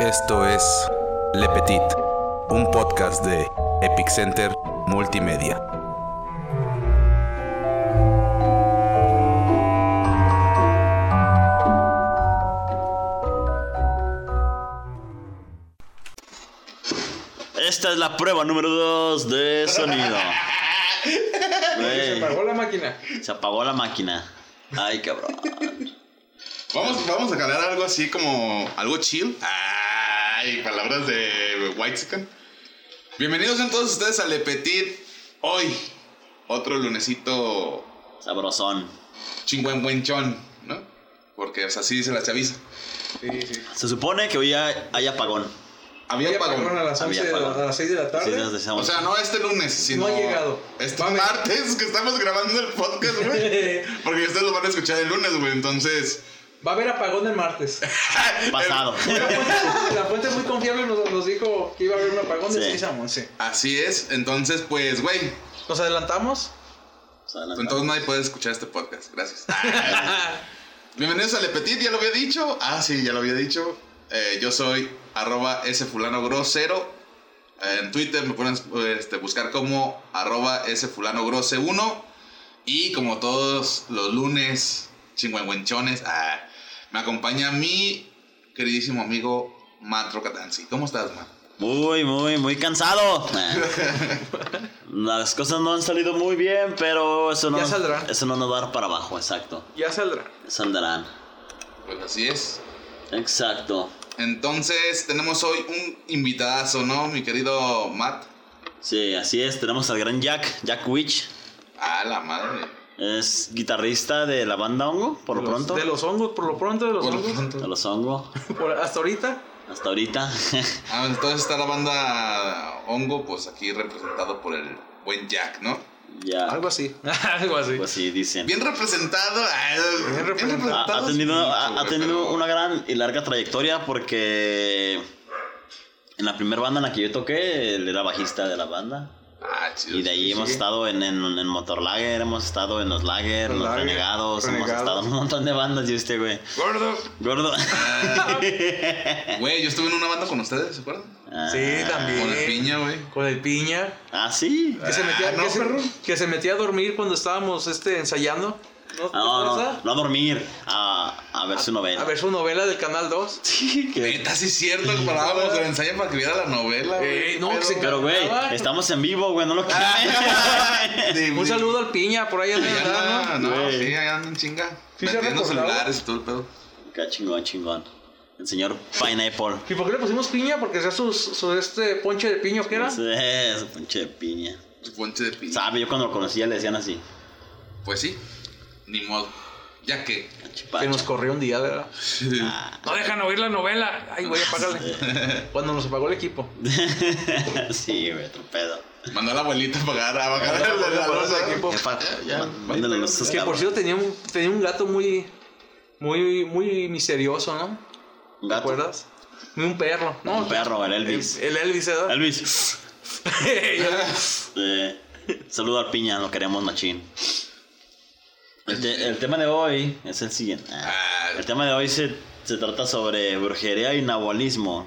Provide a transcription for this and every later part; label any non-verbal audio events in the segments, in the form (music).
Esto es Le Petit, un podcast de Epic Center Multimedia. Esta es la prueba número 2 de sonido. (laughs) Se apagó la máquina. se apagó la máquina. Ay, cabrón. Vamos, vamos a calar algo así como algo chill. Ay, palabras de White Bienvenidos a todos ustedes a Le Petit. Hoy, otro lunesito Sabrosón. chingüengüenchón, ¿no? Porque o sea, así dice la chaviza. Sí, sí. Se supone que hoy hay, hay apagón. Había Ya pagaron a apagón. las, Había 11 de la- apagón. a las 6 de la Sí, tarde. decíamos. O sea, no este lunes, sino. No ha llegado. Este Mame. martes que estamos grabando el podcast, güey. (laughs) Porque ustedes lo van a escuchar el lunes, güey. Entonces. Va a haber apagón el martes. (laughs) pasado. La fuente, la fuente muy confiable nos, nos dijo que iba a haber un apagón de Sí. 6 a 11. Así es. Entonces, pues, güey. ¿Nos adelantamos? Entonces nadie puede escuchar este podcast. Gracias. (laughs) Bienvenidos a Le Petit, ya lo había dicho. Ah, sí, ya lo había dicho. Eh, yo soy arroba ese fulano grosero. En Twitter me pueden este, buscar como arroba ese fulano grose 1. Y como todos los lunes, chingüengüenchones, ah, me acompaña mi queridísimo amigo Matt Rocatanzi. ¿Cómo estás, Matt? Muy, muy, muy cansado. (laughs) Las cosas no han salido muy bien, pero eso no, Ya saldrán. eso no nos va a dar para abajo, exacto. Ya saldrá. Saldrán. Pues así es. Exacto. Entonces tenemos hoy un invitadazo, ¿no? Mi querido Matt. Sí, así es. Tenemos al gran Jack, Jack Witch. Ah, la madre. Es guitarrista de la banda Hongo, por lo los- pronto. De los hongos, por lo pronto, de los Por hongos. pronto. De los Hongo, (laughs) Por- hasta ahorita. hasta ahorita. (laughs) Ah, entonces está la banda Hongo, pues aquí representado por el buen Jack, ¿no? ya. Algo así. (laughs) Algo así. Pues sí, dicen. Bien representado. ah, Bien representado. Ha, tenido, ha, tenido pero- una gran y larga trayectoria porque en la primera banda en la que yo toqué, él era bajista de la banda. Ah, chido. Y de ahí hemos sí. estado en, en, en Motorlager, hemos estado en los Lager, en Los los Lager, Renegados, hemos estado en un montón de bandas y usted, güey. Gordo. Gordo. (laughs) Güey, yo estuve en una banda con ustedes, ¿se acuerdan? Ah, Sí, también. Con el piña, güey. Con el piña. Ah, sí. Que se, metía, Ah, no, que, se, perro. que se metía a dormir cuando estábamos este, ensayando. ¿No, No, ¿no no, a dormir, a, a ver su novela. A ver su novela del Canal 2. (laughs) Sí, que- Neta, sí es cierto, que parábamos el ensayo para que viera la novela, güey. Eh, no, que se Pero, güey, Ah. estamos en vivo, güey, no lo quieres. De- Un saludo al piña, por ahí Sí, anda, ¿no? no, sí, ahí andan chinga. Sí Metiendo celulares y todo el pedo. Qué chingón, chingón. El señor Pineapple. ¿Y por qué le pusimos piña? Porque sea su, su este ponche de piño que era. Sí, ese pinche de piña. Su ponche de piña. Sabe, yo cuando lo conocía le decían así. Pues sí, ni modo. Ya que. Chipacha. Que nos corrió un día, ¿verdad? No dejan oír la novela. Ay, güey, apágale. Cuando nos apagó el equipo. (laughs) sí, güey, otro pedo. Mandó a la abuelita a pagar, a losa. el equipo. Ya, Que por cierto tenía un, tenía un gato muy, muy, muy misterioso, ¿no? Un ¿Te acuerdas? Ni un perro. No, Un perro, el Elvis. El, (laughs) el Elvis, ¿verdad? Elvis. (laughs) Eh, saludo al piña, lo queremos machín. El, te- el tema de hoy es el siguiente. Ah, Ah. El tema de hoy se, se trata sobre brujería y nahualismo.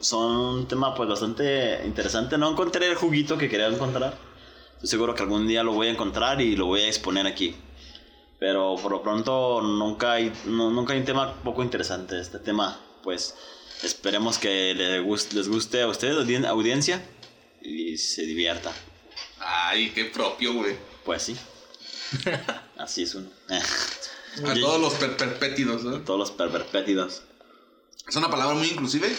Son un tema pues bastante interesante. No encontré el juguito que quería encontrar. Estoy seguro que algún día lo voy a encontrar y lo voy a exponer aquí. Pero por lo pronto nunca hay, no- nunca hay un tema poco interesante. Este tema, pues esperemos que les guste, les guste a ustedes, audien- audiencia, y se divierta. Ay, qué propio, güey. Pues sí. (laughs) Así es uno. A todos los per perpétidos, ¿no? Todos los pervertidos. Es una palabra muy inclusive.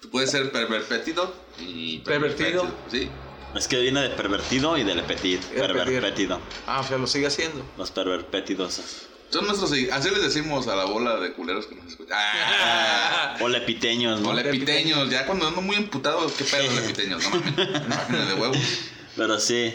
Tú puedes ser pervertido y Pervertido. Sí. Es que viene de pervertido y de lepetir. Pervertido. Ah, o sea, lo sigue haciendo. Los pervertidos. Son nuestros. Así les decimos a la bola de culeros que nos escuchan. (laughs) Ah, O lepiteños, ¿no? o lepiteños. Ya cuando ando muy emputado, qué pedo lepiteños, no mames. (laughs) De huevos. Pero sí.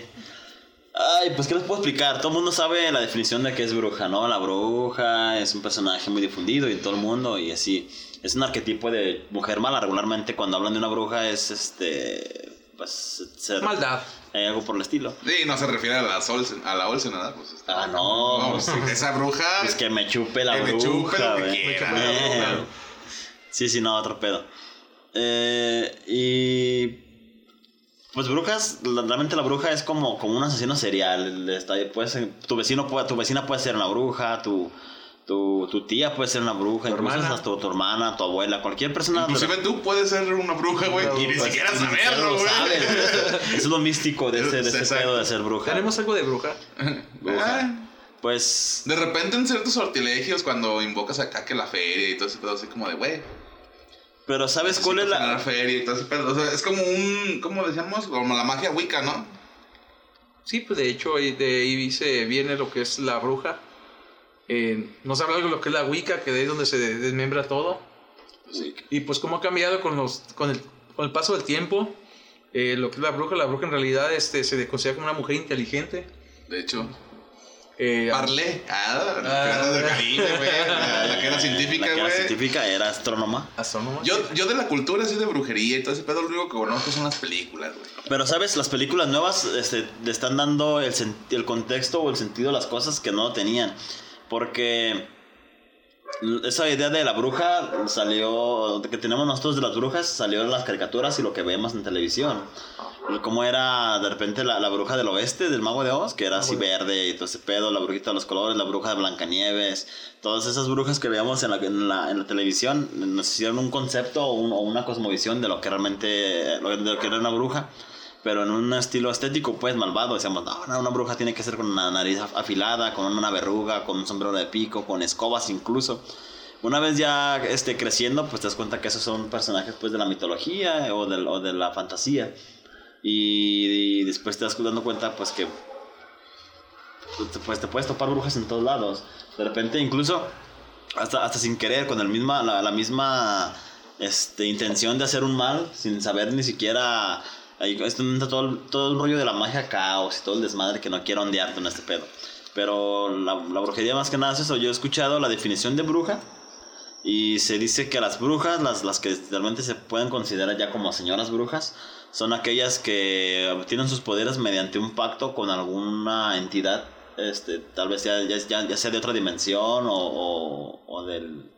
Ay, pues qué les puedo explicar. Todo el mundo sabe la definición de qué es bruja, ¿no? La bruja es un personaje muy difundido y todo el mundo y así. Es un arquetipo de mujer mala. Regularmente cuando hablan de una bruja es este pues ser Maldad. eh, algo por el estilo. Sí, no se refiere a la Olsen, a la Olsen, ¿verdad? Pues está. Ah, no. No, pues, esa bruja. Es que me chupe la Que me bruja, chupe lo que güey. quiera, Eh, bruja. Sí, sí, no, otro pedo. Eh, y. Pues brujas, realmente la bruja es como, como un asesino serial. Está, puede ser- tu, vecino puede, tu vecina puede ser una bruja, tu, tu, tu tía puede ser una bruja, Tu incluso hermana. hasta tu, tu hermana, tu abuela, cualquier persona. Inclusive tú puedes ser una bruja, güey, y ni Pues, siquiera ni siquiera saberlo, lo güey. (laughs) Eso es lo místico de ese, de pedo de ser bruja. ¿Tenemos algo de bruja? bruja. Ah, Pues De repente en ciertos sortilegios cuando invocas acá que la feria y todo ese pedo así como de, güey, Pero ¿sabes cuál es la...? feria y todo ese pedo. O sea, es como un, ¿cómo decíamos? Como la magia wicca, ¿no? Sí, pues de hecho ahí- de ahí se viene lo que es la bruja. Eh, nos habla algo de lo que es la Wicca, que de ahí es donde se desmembra todo. Sí. Y pues cómo ha cambiado con, los, con, el, con el paso del tiempo. eh, lo que es la bruja, la bruja en realidad este, se considera como una mujer inteligente. De hecho, Eh, Parlé. Ah, la Ah. del Caribe, güey. La, la que era (laughs) científica, La que era güey. científica era astrónoma. astrónoma. Yo, yo de la cultura así de brujería y todo ese pedo, lo único que conozco son las películas, güey. Pero, ¿sabes? Las películas nuevas este, le están dando el, el contexto o el sentido de las cosas que no tenían. Porque esa idea de la bruja salió, que tenemos nosotros de las brujas, salió en las caricaturas y lo que vemos en televisión. Como era de repente la, la bruja del oeste, del mago de Oz, que era así verde y todo ese pedo, la brujita de los colores, la bruja de Blancanieves, todas esas brujas que veíamos en la, en la, en la televisión, nos hicieron un concepto o, un- o una cosmovisión de lo que realmente, de lo que era una bruja pero en un estilo estético, pues malvado. Decíamos, no, no, una bruja tiene que ser con una nariz af- afilada, con una verruga, con un sombrero de pico, con escobas incluso. Una vez ya este, creciendo, pues te das cuenta que esos son personajes pues, de la mitología o de, o de la fantasía. Y, y después te das dando cuenta pues que pues, te puedes topar brujas en todos lados. De repente incluso hasta, hasta sin querer, con el misma, la, la misma este, intención de hacer un mal, sin saber ni siquiera... Ahí entra todo, todo el rollo de la magia caos y todo el desmadre que no quiero ondearte en este pedo. Pero la, la brujería más que nada es eso. Yo he escuchado la definición de bruja y se dice que las brujas, las, las que realmente se pueden considerar ya como señoras brujas, son aquellas que obtienen sus poderes mediante un pacto con alguna entidad, este, tal vez ya, ya, ya- sea de otra dimensión o, o, o del,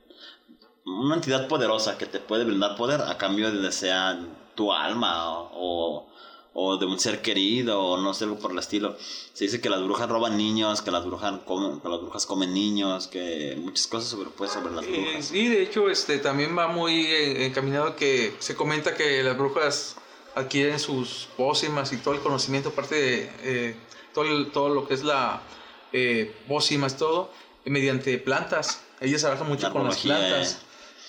una entidad poderosa que te puede brindar poder a cambio de sea tu alma o, o de un ser querido o no sé algo por el estilo. Se dice que las brujas roban niños, que las brujas comen, que las brujas comen niños, que muchas cosas sobre, pues, sobre las Eh, brujas. sí, de hecho, este también va muy eh, encaminado que se comenta que las brujas adquieren sus pócimas y todo el conocimiento, aparte de eh, todo, el- todo lo que es la eh, pócimas, todo, eh, mediante plantas. Ellas trabajan mucho con las plantas.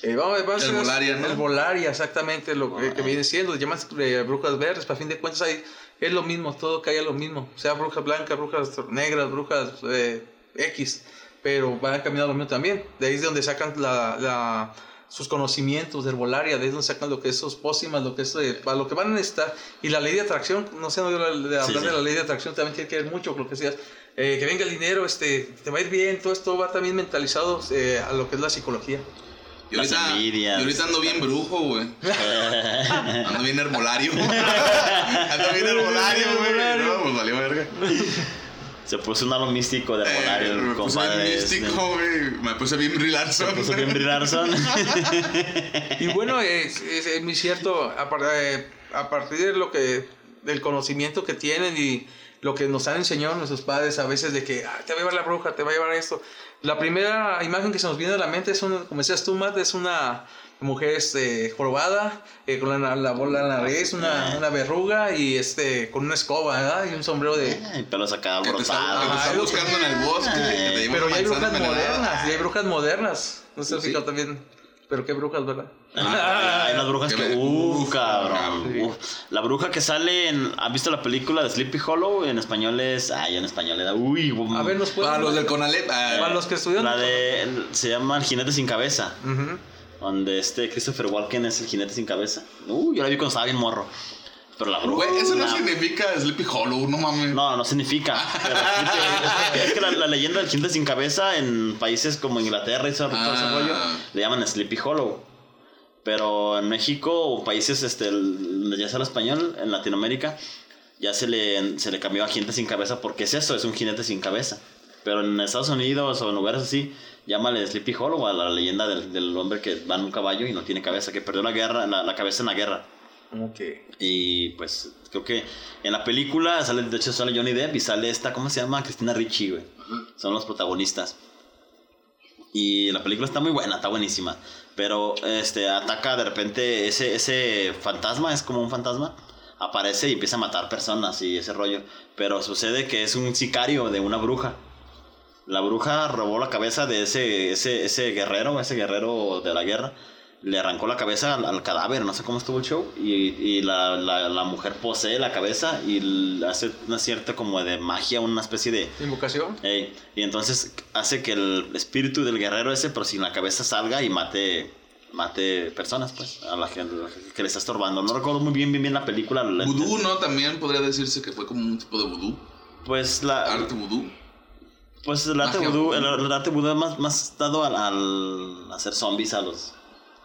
Eh, vamos, vamos a Herbolaria, ¿no? Herbolaria, exactamente lo que, que viene siendo. Llaman eh, brujas verdes, para fin de cuentas ahí es lo mismo, todo cae a lo mismo. Sea brujas blancas, brujas negras, brujas eh, X, pero van caminando lo mismo también. De ahí es de donde sacan la, la- sus conocimientos de herbolaria, de donde sacan lo que es sus pócimas, lo que es eh, para lo que van a necesitar. Y la ley de atracción, no sé, no yo de hablar Sí, sí. de la ley de atracción también tiene que ver mucho con lo que decías. eh, que venga el dinero, este, te va a ir bien, todo esto va también mentalizado eh, a lo que es la psicología. Y Las ahorita, envidias. y ahorita ando bien brujo, güey. (laughs) Ando bien herbolario. (laughs) ando bien herbolario, güey. No, pues valió verga. Se puso un halo místico de Eh, el me puse bien místico, güey. Me puse bien Brie Larson. Se puso bien Brie Larson. (laughs) Y bueno, es, es- es muy cierto, a, par- eh, a partir de lo que, del conocimiento que tienen y lo que nos han enseñado nuestros padres a veces de que "Ah, te va a llevar la bruja, te va a llevar esto. La primera imagen que se nos viene a la mente es, una, como decías tú, Matt, es una mujer este, jorobada, eh, con la, la bola en la nariz, una, una verruga y este, con una escoba ¿verdad? y un sombrero de... Y pelos acá Que te está, que te alborotados. está Ay, buscando en el bosque. que te lleva Pero ya hay brujas modernas, y hay brujas modernas. No sé Sí. fijado también. Pero qué brujas, ¿verdad? Ah, hay unas brujas que Uf, cabrón. uf. La bruja que sale en. ¿Han visto la película de Sleepy Hollow? En español es. Ay, en español era. Uy, A ver, nos pueden... Para los del Conalep. ah, Para los que estudian... La de. Se llama El jinete sin cabeza. Ujú. Donde este Christopher Walken es el jinete sin cabeza. Uy, yo la vi cuando estaba bien morro. Pero la bruja. Güey, eso no la- significa Sleepy Hollow, no mames. No, no significa. (laughs) Pero es que la, la leyenda del jinete sin cabeza en países como Inglaterra y todo, todo ese Ah. rollo le llaman Sleepy Hollow. Pero en México o países este, el- ya sea el español, en Latinoamérica, ya se le, se le cambió a jinete sin cabeza porque es eso, es un jinete sin cabeza. Pero en Estados Unidos o en lugares así, Llámale Sleepy Hollow a la leyenda del, del hombre que va en un caballo y no tiene cabeza, que perdió la guerra, la, la cabeza en la guerra. Que. Y pues creo que en la película sale, de hecho sale Johnny Depp y sale esta, ¿cómo se llama? Cristina Ricci, güey. Son los protagonistas. Y la película está muy buena, está buenísima. Pero este ataca de repente ese, ese fantasma, es como un fantasma. Aparece y empieza a matar personas y ese rollo. Pero sucede que es un sicario de una bruja. La bruja robó la cabeza de ese, ese, ese guerrero, ese guerrero de la guerra. Le arrancó la cabeza al, al cadáver, no sé cómo estuvo el show. Y, y la, la, la mujer posee la cabeza y hace una cierta como de magia, una especie de... ¿Invocación? Y entonces hace que el espíritu del guerrero ese, pero sin la cabeza, salga y mate mate personas, pues, a la gente que le está estorbando. No recuerdo muy bien, bien, bien la película. la- Vudú, ¿no? También podría decirse que fue como un tipo de vudú. Pues la, Arte vudú. Pues el arte vudú, el, el arte vudú es más, más dado al, al hacer zombies a los,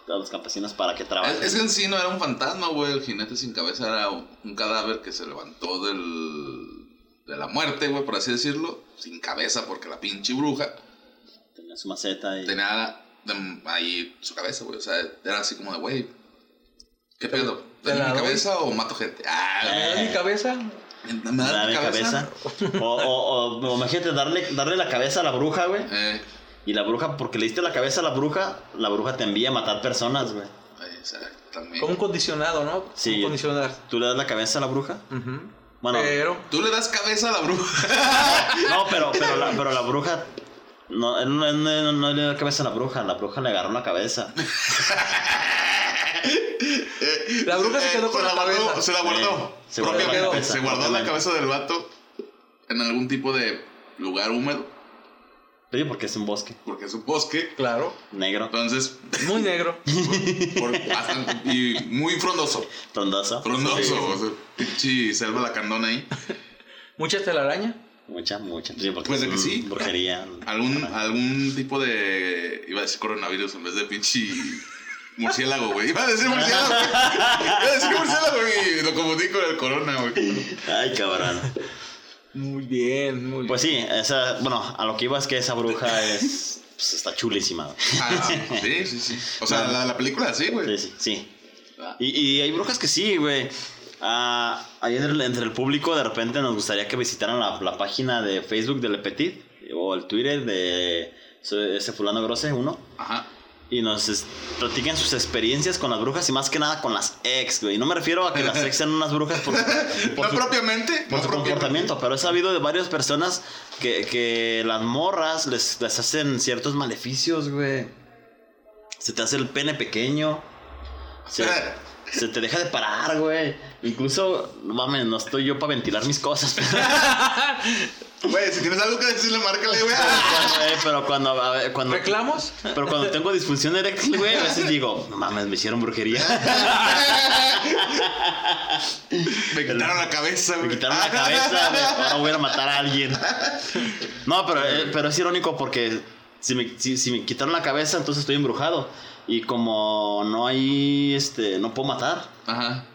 a los campesinos para que trabajen. Es que en sí no era un fantasma, güey. El jinete sin cabeza era un cadáver que se levantó del, de la muerte, güey, por así decirlo. Sin cabeza, porque la pinche bruja Tenía su maceta y... tenía de- ahí su cabeza, güey. O sea, era así como de, güey, ¿qué pedo? te ¿Dame la mi doy. cabeza o mato gente? Ah, ¿Me Eh. da mi cabeza? ¿Me das Dame mi cabeza. O, o, o, o imagínate darle, darle la cabeza a la bruja, güey. Eh, Y la bruja, porque le diste la cabeza a la bruja, la bruja te envía a matar personas, güey. exactamente. Como un condicionado, ¿no? Sí. Un condicionar. ¿Tú le das la cabeza a la bruja? Bueno, Pero. Tú le das cabeza a la bruja. (laughs) no, pero, pero, la, pero la bruja. No, no, no- no le dio la cabeza a la bruja, la bruja le agarró la cabeza. (laughs) La bruja se quedó con la la guardó, cabeza. Se la guardó. Eh, se guardó la Propiamente. cabeza, Se guardó la cabeza del vato en algún tipo de lugar húmedo, Sí, porque es un bosque porque es un bosque. Claro. negro, Entonces, Muy negro. (laughs) por- bastante- y muy frondoso. frondoso. Frondoso. Sí, O sea, pinche selva la candona ahí. Mucha telaraña. Mucha, mucha. Sí, porque Pues de que sí. Brujería. Algún, algún tipo de. Iba a decir coronavirus en vez de pinche. Murciélago, güey. Iba a decir (laughs) murciélago. güey. Iba a decir murciélago, güey. y Lo confundí con el corona, güey. Ay, cabrón. Muy bien, muy bien. Pues sí, esa, bueno, a lo que iba es que esa bruja es. Pues está chulísima. güey. Ah, sí, sí, sí. O sea, la, la película sí, güey. Sí, sí, sí. Ah. Y, y hay brujas que sí, güey. Ah, ahí entre, el- entre el público de repente nos gustaría que visitaran la, la página de Facebook de Le Petit o el Twitter de ese ese fulano grose uno Ajá. Y nos platiquen sus experiencias con las brujas y más que nada con las ex, güey. No me refiero a que las ex sean unas brujas por, por (laughs) no su- propiamente. por no su propiamente. comportamiento, pero he sabido de varias personas que, que las morras les, les hacen ciertos maleficios, güey. Se te hace el pene pequeño. Se, se te deja de parar, güey. Incluso, no mames, no estoy yo para ventilar mis cosas. (laughs) Güey, si tienes algo que decirle, márcale, güey. Pero cuando, a ver, cuando, ¿Reclamos? pero cuando tengo disfunción eréctil, güey, a veces digo, no mames, me hicieron brujería. (laughs) Me quitaron la cabeza, güey. Me quitaron la cabeza, güey. Ahora voy a matar a alguien. No, pero, eh, pero es irónico porque si me, si, si me quitaron la cabeza, entonces estoy embrujado. Y como no hay, este, no puedo matar. Ajá.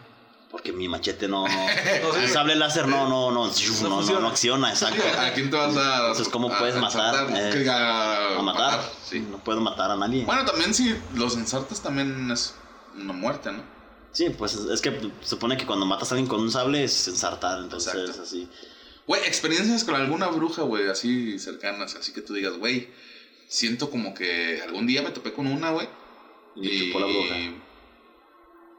Porque mi machete no... (laughs) El sable láser no, no, no, no, no, no, acciona, exacto. ¿A quién te vas a. Entonces, ¿cómo a- puedes a matar? Eh, a, A matar. Sí. No puedo matar a nadie. Bueno, también si los ensartas también es una muerte, ¿no? Sí, pues es que se supone que cuando matas a alguien con un sable es ensartar, entonces Exacto. así. Güey, experiencias con alguna bruja, güey, así cercanas, así que tú digas, güey, siento como que algún día me topé con una, güey. Y chupó la bruja.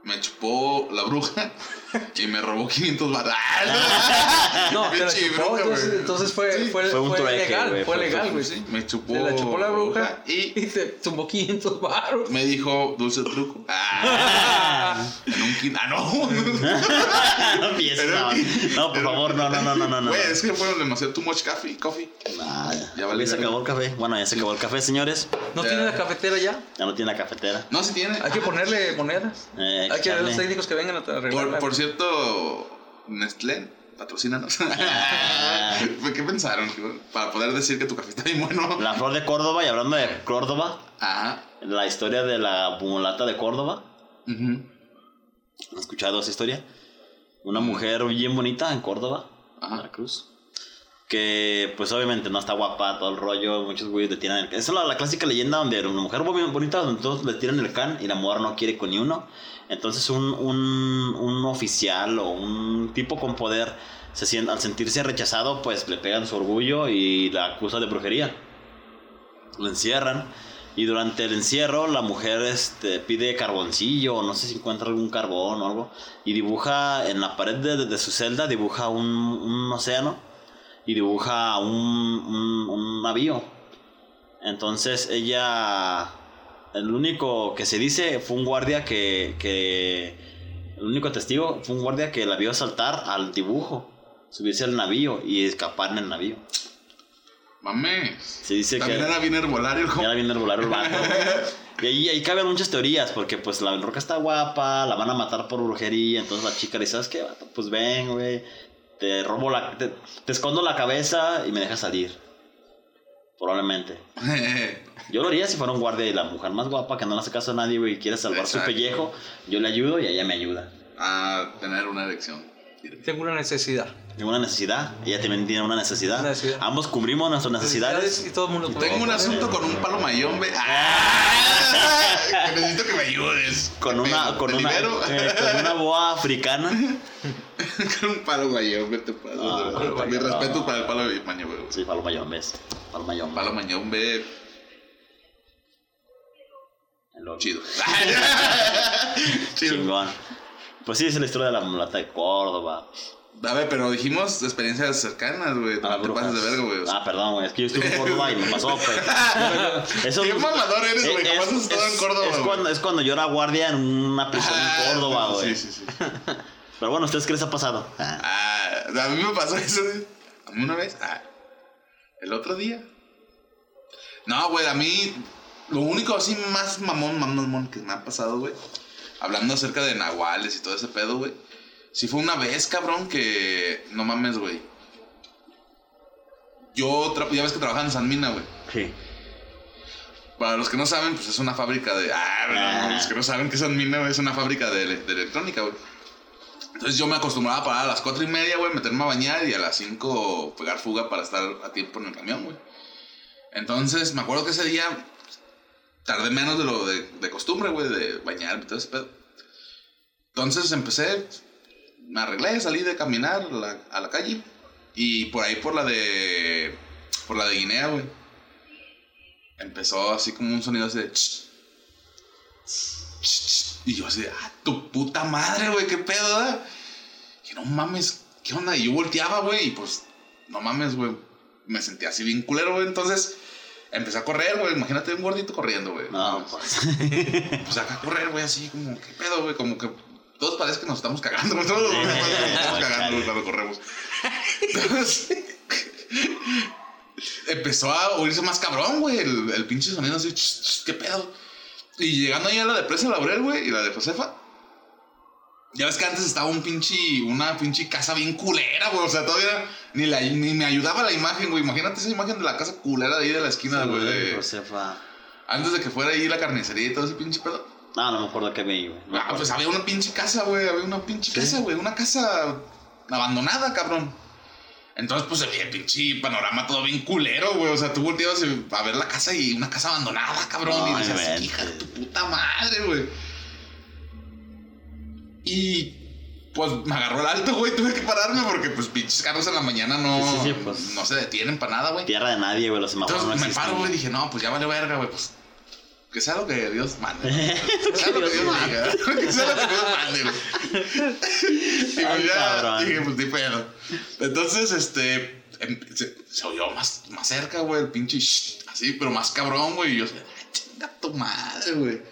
Me chupó la bruja (laughs) y me robó 500 balas. (laughs) No, chupó, bruja, entonces, entonces fue, Sí. fue, Fue un fue trueque, legal, güey, fue legal, güey. Sí, me chupó. La chupó la bruja y y te tumbó 500 baros. me dijo dulce truco. (laughs) Ah, en un Ah, no. no empieces, no. No, por favor, no, no, no, no, no. no. Güey, es que fueron demasiado too much coffee. coffee. Nah, Ya ya, valió se acabó el café. Bueno, ya se acabó el café, señores. ¿No Ya. tiene la cafetera ya? Ya no tiene la cafetera. No, si tiene. Hay que ponerle monedas. Eh, Hay que ver los técnicos que vengan a Por, arreglarla. por cierto, Nestlé, patrocínanos. (laughs) ¿Qué pensaron? Para poder decir que tu café está bien bueno. La flor de Córdoba, y hablando de Córdoba, Ajá. la historia de la mulata de Córdoba. Ujú. ¿Han escuchado esa historia? Una mujer bien bonita en Córdoba, Ajá. Veracruz. que pues obviamente no está guapa, todo el rollo, muchos güeyes le tiran el Esa es la, la clásica leyenda donde una mujer muy bonita, donde todos le tiran el can y la mujer no quiere con ni uno. Entonces un, un, un oficial o un tipo con poder, se siente, al sentirse rechazado, pues le pegan su orgullo y la acusa de brujería. Lo encierran. Y durante el encierro la mujer este, pide carboncillo, no sé si encuentra algún carbón o algo, y dibuja en la pared de, de su celda, dibuja un, un océano y dibuja un, un, un navío. Entonces ella, el único que se dice fue un guardia que, que, el único testigo fue un guardia que la vio saltar al dibujo, subirse al navío y escapar en el navío. Mames. Se dice También que era bien herbolario. ya la viene el vato. (laughs) Y ahí, ahí caben muchas teorías, porque pues la roca está guapa, la van a matar por brujería, entonces la chica le dice, ¿sabes qué, vato? Pues ven, güey, te robo la... Te, te escondo la cabeza y me dejas salir. Probablemente. (laughs) Yo lo haría si fuera un guardia y la mujer más guapa que no le hace caso a nadie, güey, y quiere salvar Exacto. su pellejo, yo le ayudo y ella me ayuda. a tener una erección. Tengo una necesidad. Tengo una necesidad, ella también tiene una necesidad. Una necesidad. Ambos cubrimos nuestras necesidades. Y todo el mundo Tengo un asunto con un palo mayombe. ¡Ah! Que necesito que me ayudes. Con una, ¿Te con una, eh, con una boa africana. (laughs) con un palo mayombe te pasas. Ah, de- palo Mi mayombe. respeto para el palo mayombe. güey. Sí, palo mayón, ¿ves? Palo mayón. Palo mayombe El loco. chido. (laughs) (laughs) chido. Chingón. Pues sí, es la historia de la mulata de Córdoba. A ver, pero dijimos experiencias cercanas, güey. A No las te pases de brujas. verga, güey. o sea. Ah, perdón, güey. Es que yo estuve en Córdoba y me pasó, (laughs) pues. Eso, Qué mamador eres, güey. Jamás has estado en Córdoba, Es güey. cuando, es cuando yo era guardia en una prisión Ah, en Córdoba, güey. Sí, sí, sí. Pero bueno, ¿ustedes qué les ha pasado? Ah, Ah, a mí me pasó eso. güey. A mí una vez. Ah, el otro día. No, güey, a mí. Lo único así más mamón, mamón, mamón que me ha pasado, güey. Hablando acerca de nahuales y todo ese pedo, güey. Sí fue una vez, cabrón, que. No mames, güey. Yo ya ves que trabajaba en San Mina, güey. sí. Para los que no saben, pues es una fábrica de. Ah, no, Ah. los que no saben que San Mina es una fábrica de, de electrónica, güey. Entonces yo me acostumbraba a parar a las 4 y media, güey, meterme a bañar y a las 5 pegar fuga para estar a tiempo en el camión, güey. Entonces me acuerdo que ese día tardé menos de lo de, de costumbre, güey, de bañarme y todo ese pedo. Entonces empecé, me arreglé, salí de caminar a la, calle y por ahí por la de. por la de Guinea, güey empezó así como un sonido así de... "Ch, ch, ch", Y yo así de, ah, tu puta madre, güey, qué pedo, ¿verdad? Que no mames, ¿qué onda? Y yo volteaba, güey, y pues, no mames, güey. Me sentía así bien culero, güey. Entonces, empecé a correr, güey. Imagínate un gordito corriendo, güey. No, pues. (laughs) Pues acá a correr, güey, así como, ¿qué pedo, güey? Como que todos parece que nos estamos cagando, güey. Todos nos estamos cagando, cuando corremos. Entonces, (laughs) empezó a oírse más cabrón, güey, el, el pinche sonido así, ch, ch, ¿qué pedo? Y llegando ahí a la de Presa Laurel, güey, y la de Josefa. Ya ves que antes estaba un pinche, una pinche casa bien culera, güey. O sea, todavía ni, la, ni me ayudaba la imagen, güey. Imagínate esa imagen de la casa culera de ahí de la esquina, güey. Josefa. antes de que fuera ahí la carnicería y todo ese pinche pedo. No, no me acuerdo qué vi, güey. No Ah, pues había una pinche casa, güey. Había una pinche casa, güey. Una casa abandonada, cabrón. Entonces, pues se veía el pinche panorama todo bien culero, güey. O sea, tú volteabas a ver la casa y una casa abandonada, cabrón. No y decías, hija de tu puta madre, güey. Y pues me agarró el alto, güey. Tuve que pararme porque, pues, pinches carros en la mañana no, Sí, sí, sí, pues. no se detienen para nada, güey. Tierra de nadie, güey. Los semáforos Entonces no me paro, güey, y dije, no, pues ya vale verga, güey, pues. Que sea lo que Dios mande. ¿no? (laughs) Que sea lo que Dios diga. Que sea lo que Dios mande, güey. (laughs) Y pues ya dije, pues ni pedo. Entonces, este. em- Se, se oyó más, más cerca, güey, el pinche shh, así, pero más cabrón, güey. Y yo, "Ay, chinga tu madre, güey.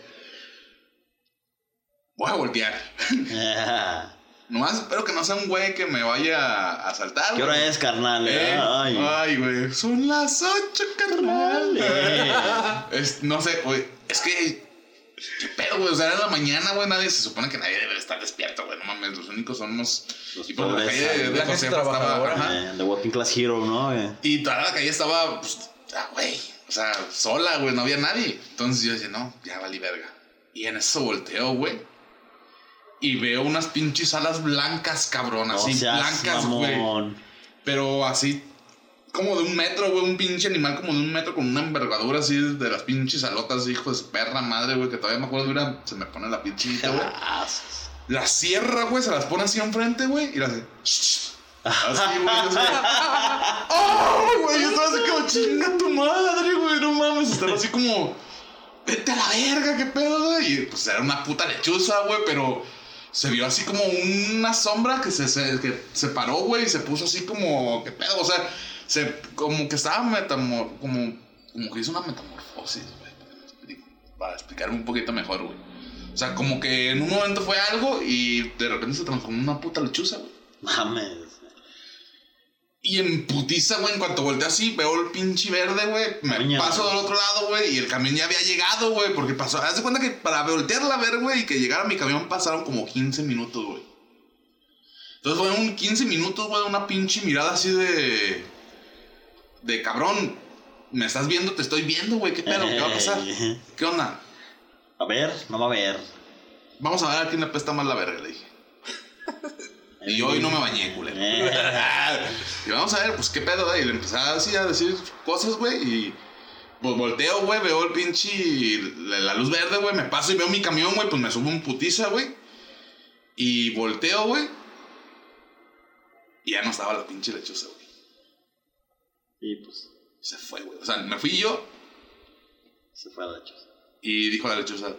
Voy a voltear. (laughs) Nomás espero que no sea un güey que me vaya a asaltar. ¿Qué hora güey. es, carnal? Eh, Ay. Ay, güey. Son las ocho, carnal. Eh. Es, no sé, güey. Es que. ¿Qué pedo, güey? O sea, era la mañana, güey. Nadie se supone que nadie debe estar despierto, güey. No mames. Los únicos somos. Los y por la calle de, la de gente estaba. Eh, The Walking Class Hero, ¿no? Eh, Y toda la calle estaba, pues, ah, güey. O sea, sola, güey. No había nadie. Entonces yo decía, no, ya valí verga. Y en eso volteo, güey. Y veo unas pinches alas blancas, cabrón. Así, seas blancas, güey. Pero así, como de un metro, güey, un pinche animal como de un metro con una envergadura así de las pinches alotas, hijo de perra madre, güey, que todavía me acuerdo, mira, se me pone la pinchita, güey. Ah, (laughs) La cierra, güey, se las pone así enfrente, güey, y las hace. Así, güey. ¡Ay, (laughs) güey! Yo estaba así como, chinga tu madre, güey, no mames. Estaba así como, vete a la verga, qué pedo, güey. Y pues era una puta lechuza, güey, pero se vio así como una sombra que se, se, que se paró, güey, y se puso así como, qué pedo, o sea, se, como que estaba metamor, como, como que hizo una metamorfosis, güey, para explicarme un poquito mejor, güey. O sea, como que en un momento fue algo y de repente se transformó en una puta lechuza, güey. Mames. Y en putiza, güey, en cuanto volteé así, veo el pinche verde, güey. Me paso del otro lado, güey, y el camión ya había llegado, güey, porque pasó. Haz de cuenta que para voltearla a ver, güey, y que llegara mi camión pasaron como 15 minutos, güey. Entonces fueron 15 minutos, güey, una pinche mirada así de. De cabrón. Me estás viendo, te estoy viendo, güey, ¿qué pedo? ¿Qué va a pasar? (laughs) ¿Qué onda? A ver, vamos a ver. Vamos a ver a quién le pesta más la verga, le dije. Y hoy no me bañé, culero. Eh. (laughs) y vamos a ver, pues qué pedo, eh? Y le empecé así a decir cosas, güey. Y pues volteo, güey, veo el pinche. La, luz verde, güey. Me paso y veo mi camión, güey. Pues me subo un putiza, güey. Y volteo, güey. Y ya no estaba la pinche lechuza, güey. Y pues, Se fue, güey. O sea, me fui yo se fue a la choza. y dijo la lechuza.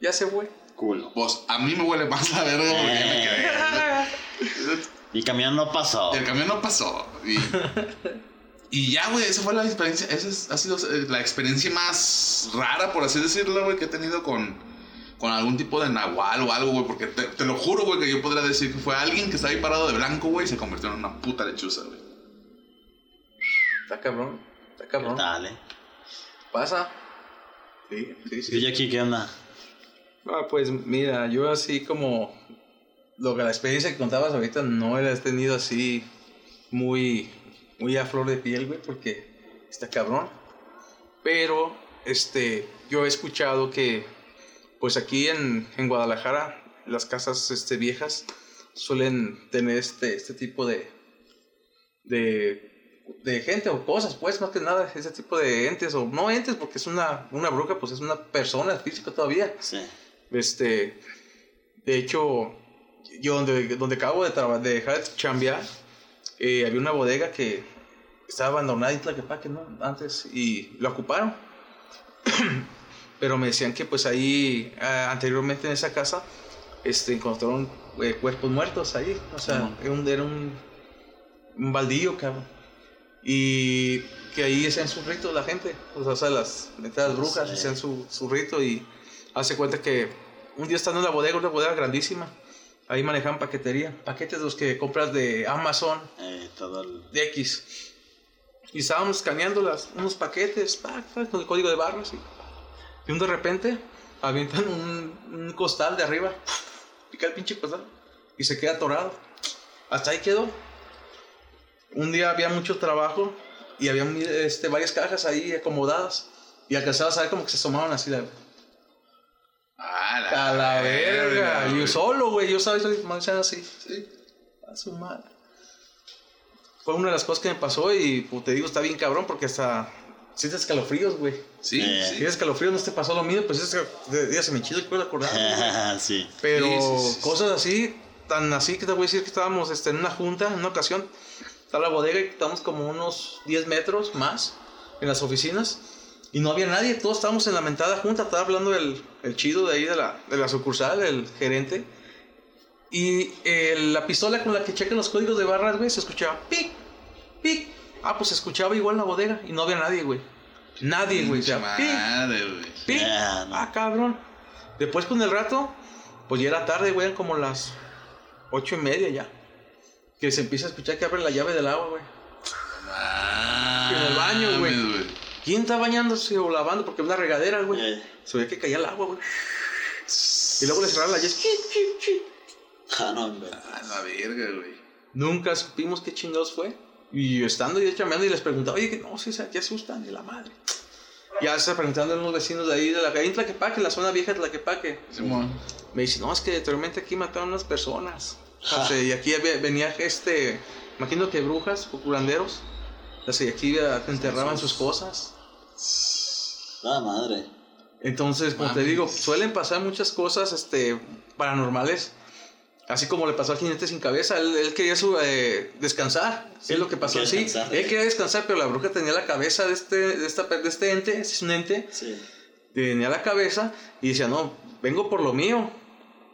Ya se fue. Culo. Pues a mí me huele más la verga porque me quedé. Y camión no pasó. El camión no pasó. Y, y ya, güey, esa fue la experiencia. Esa es- ha sido eh, la experiencia más rara, por así decirlo, güey, que he tenido con, con algún tipo de nahual o algo, güey. Porque te, te lo juro, güey, que yo podría decir que fue alguien que estaba ahí parado de blanco, güey, y se convirtió en una puta lechuza, güey. Está cabrón. Está ¿Qué cabrón. tal, eh? Pasa. Sí, sí, ¿Y sí. yo aquí qué onda? Ah, pues mira, yo así como lo que la experiencia que contabas ahorita no la he tenido así muy muy a flor de piel, güey, porque está cabrón. Pero este yo he escuchado que pues aquí en, en Guadalajara las casas este viejas suelen tener este este tipo de de de gente o cosas, pues, más que nada, ese tipo de entes, o no entes, porque es una, una bruja, pues es una persona física todavía. Sí. Este, de hecho, yo donde, donde acabo de, de dejar de chambear, eh, había una bodega que estaba abandonada en Tlaquepaque, ¿no? Antes, y la ocuparon. (clears throat) Pero me decían que pues ahí, ah, anteriormente en esa casa, este, encontraron eh, cuerpos muertos ahí. O sea, era un, era un, un baldío, cabrón. Y que ahí hacían su rito la gente. O sea, las, las brujas Sí. hacían su, su rito y hace cuenta que un día estando en la bodega, una bodega grandísima, ahí manejaban paquetería. Paquetes de los que compras de Amazon, Eh, todo el... de X. Y estábamos escaneando las, unos paquetes, pac, pac, con el código de barras. Y, y un de repente avientan un, un costal de arriba, pica el pinche costal y se queda atorado. Hasta ahí quedó. Un día había mucho trabajo y había este, varias cajas ahí acomodadas. Y alcanzabas a ver como que se asomaban así de Ah, a la verga. güey. Yo solo, güey. Yo sabía, más así. Sí. A su madre. Fue una de las cosas que me pasó y pues, te digo, está bien cabrón porque hasta sientes escalofríos, güey. Sí, Eh. Si sí. tienes escalofríos no te pasó lo mismo, pues es que se me chido y puedo acordar. (laughs) sí. Pero sí, sí, sí. cosas así, tan así que te voy a decir que estábamos este, en una junta, en una ocasión, está la bodega y estamos como unos 10 metros más en las oficinas y no había nadie, todos estábamos en la mentada junta, estaba hablando el, el chido de ahí de la, de la sucursal, el gerente. Y eh, la pistola con la que checan los códigos de barras, güey, se escuchaba pic, pic. Ah, pues se escuchaba igual en la bodega y no había nadie, güey. Nadie, güey. o sea, pic, madre, güey. ¡Pi! Ya, no. Ah, cabrón. Después con el rato, pues ya era tarde, güey, eran como las ocho y media ya. Que se empieza a escuchar que abren la llave del agua, güey. En el baño, güey. ¿Quién está bañándose o lavando? Porque es una regadera, güey. Eh. Se veía que caía el agua, güey. Y luego le cerraron la chi. Ah, no, hombre. A la verga, güey. Nunca supimos qué chingados fue. Y estando yo chameando y les preguntaba, oye, que no, sí, se- asustan de la madre. Ya se preguntando a unos vecinos de ahí, de la calle en Tlaquepaque, la zona vieja de Tlaquepaque. Simón. Me dice, no, es que anteriormente aquí mataron unas personas. O sea, y aquí venía este, imagino que brujas o curanderos. Así aquí enterraban sus cosas. Ah, madre. Entonces, como te digo, suelen pasar muchas cosas este, paranormales. Así como le pasó al jinete sin cabeza, él, él quería su, eh, descansar. es lo que pasó así. Él quería descansar, pero la bruja tenía la cabeza de este, de esta, de este ente, es un ente, Sí. tenía la cabeza y decía, no, vengo por lo mío.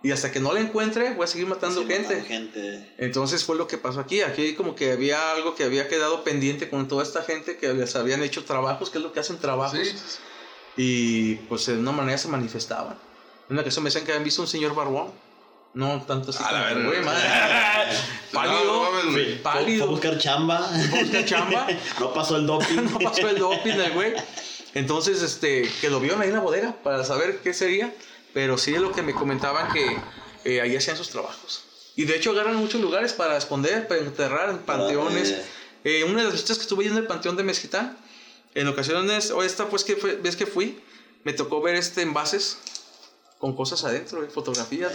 Y hasta que no la encuentre, voy a seguir matando Sí, gente. matando gente. Entonces fue lo que pasó aquí. Aquí como que había algo que había quedado pendiente con toda esta gente que les habían hecho trabajos, que es lo que hacen trabajos. Sí. Y pues de una manera se manifestaban. En una ocasión me decían que habían visto un señor barbón. No tanto así A la como, verga. güey, madre. Pálido. (laughs) No, no. Fue- Pálido. Fue a buscar chamba. buscar chamba. (laughs) no pasó el doping. (laughs) no pasó el doping el güey. Entonces, este, que lo vieron ahí en la bodega para saber qué sería. Pero sí es lo que me comentaban que eh, ahí hacían sus trabajos. Y de hecho agarran muchos lugares para esconder, para enterrar en panteones. eh, Eh, una de las visitas que estuve yendo al panteón de Mezquitán, en ocasiones, o esta pues que fue, vez que fui, me tocó ver este envases con cosas adentro, güey, fotografías.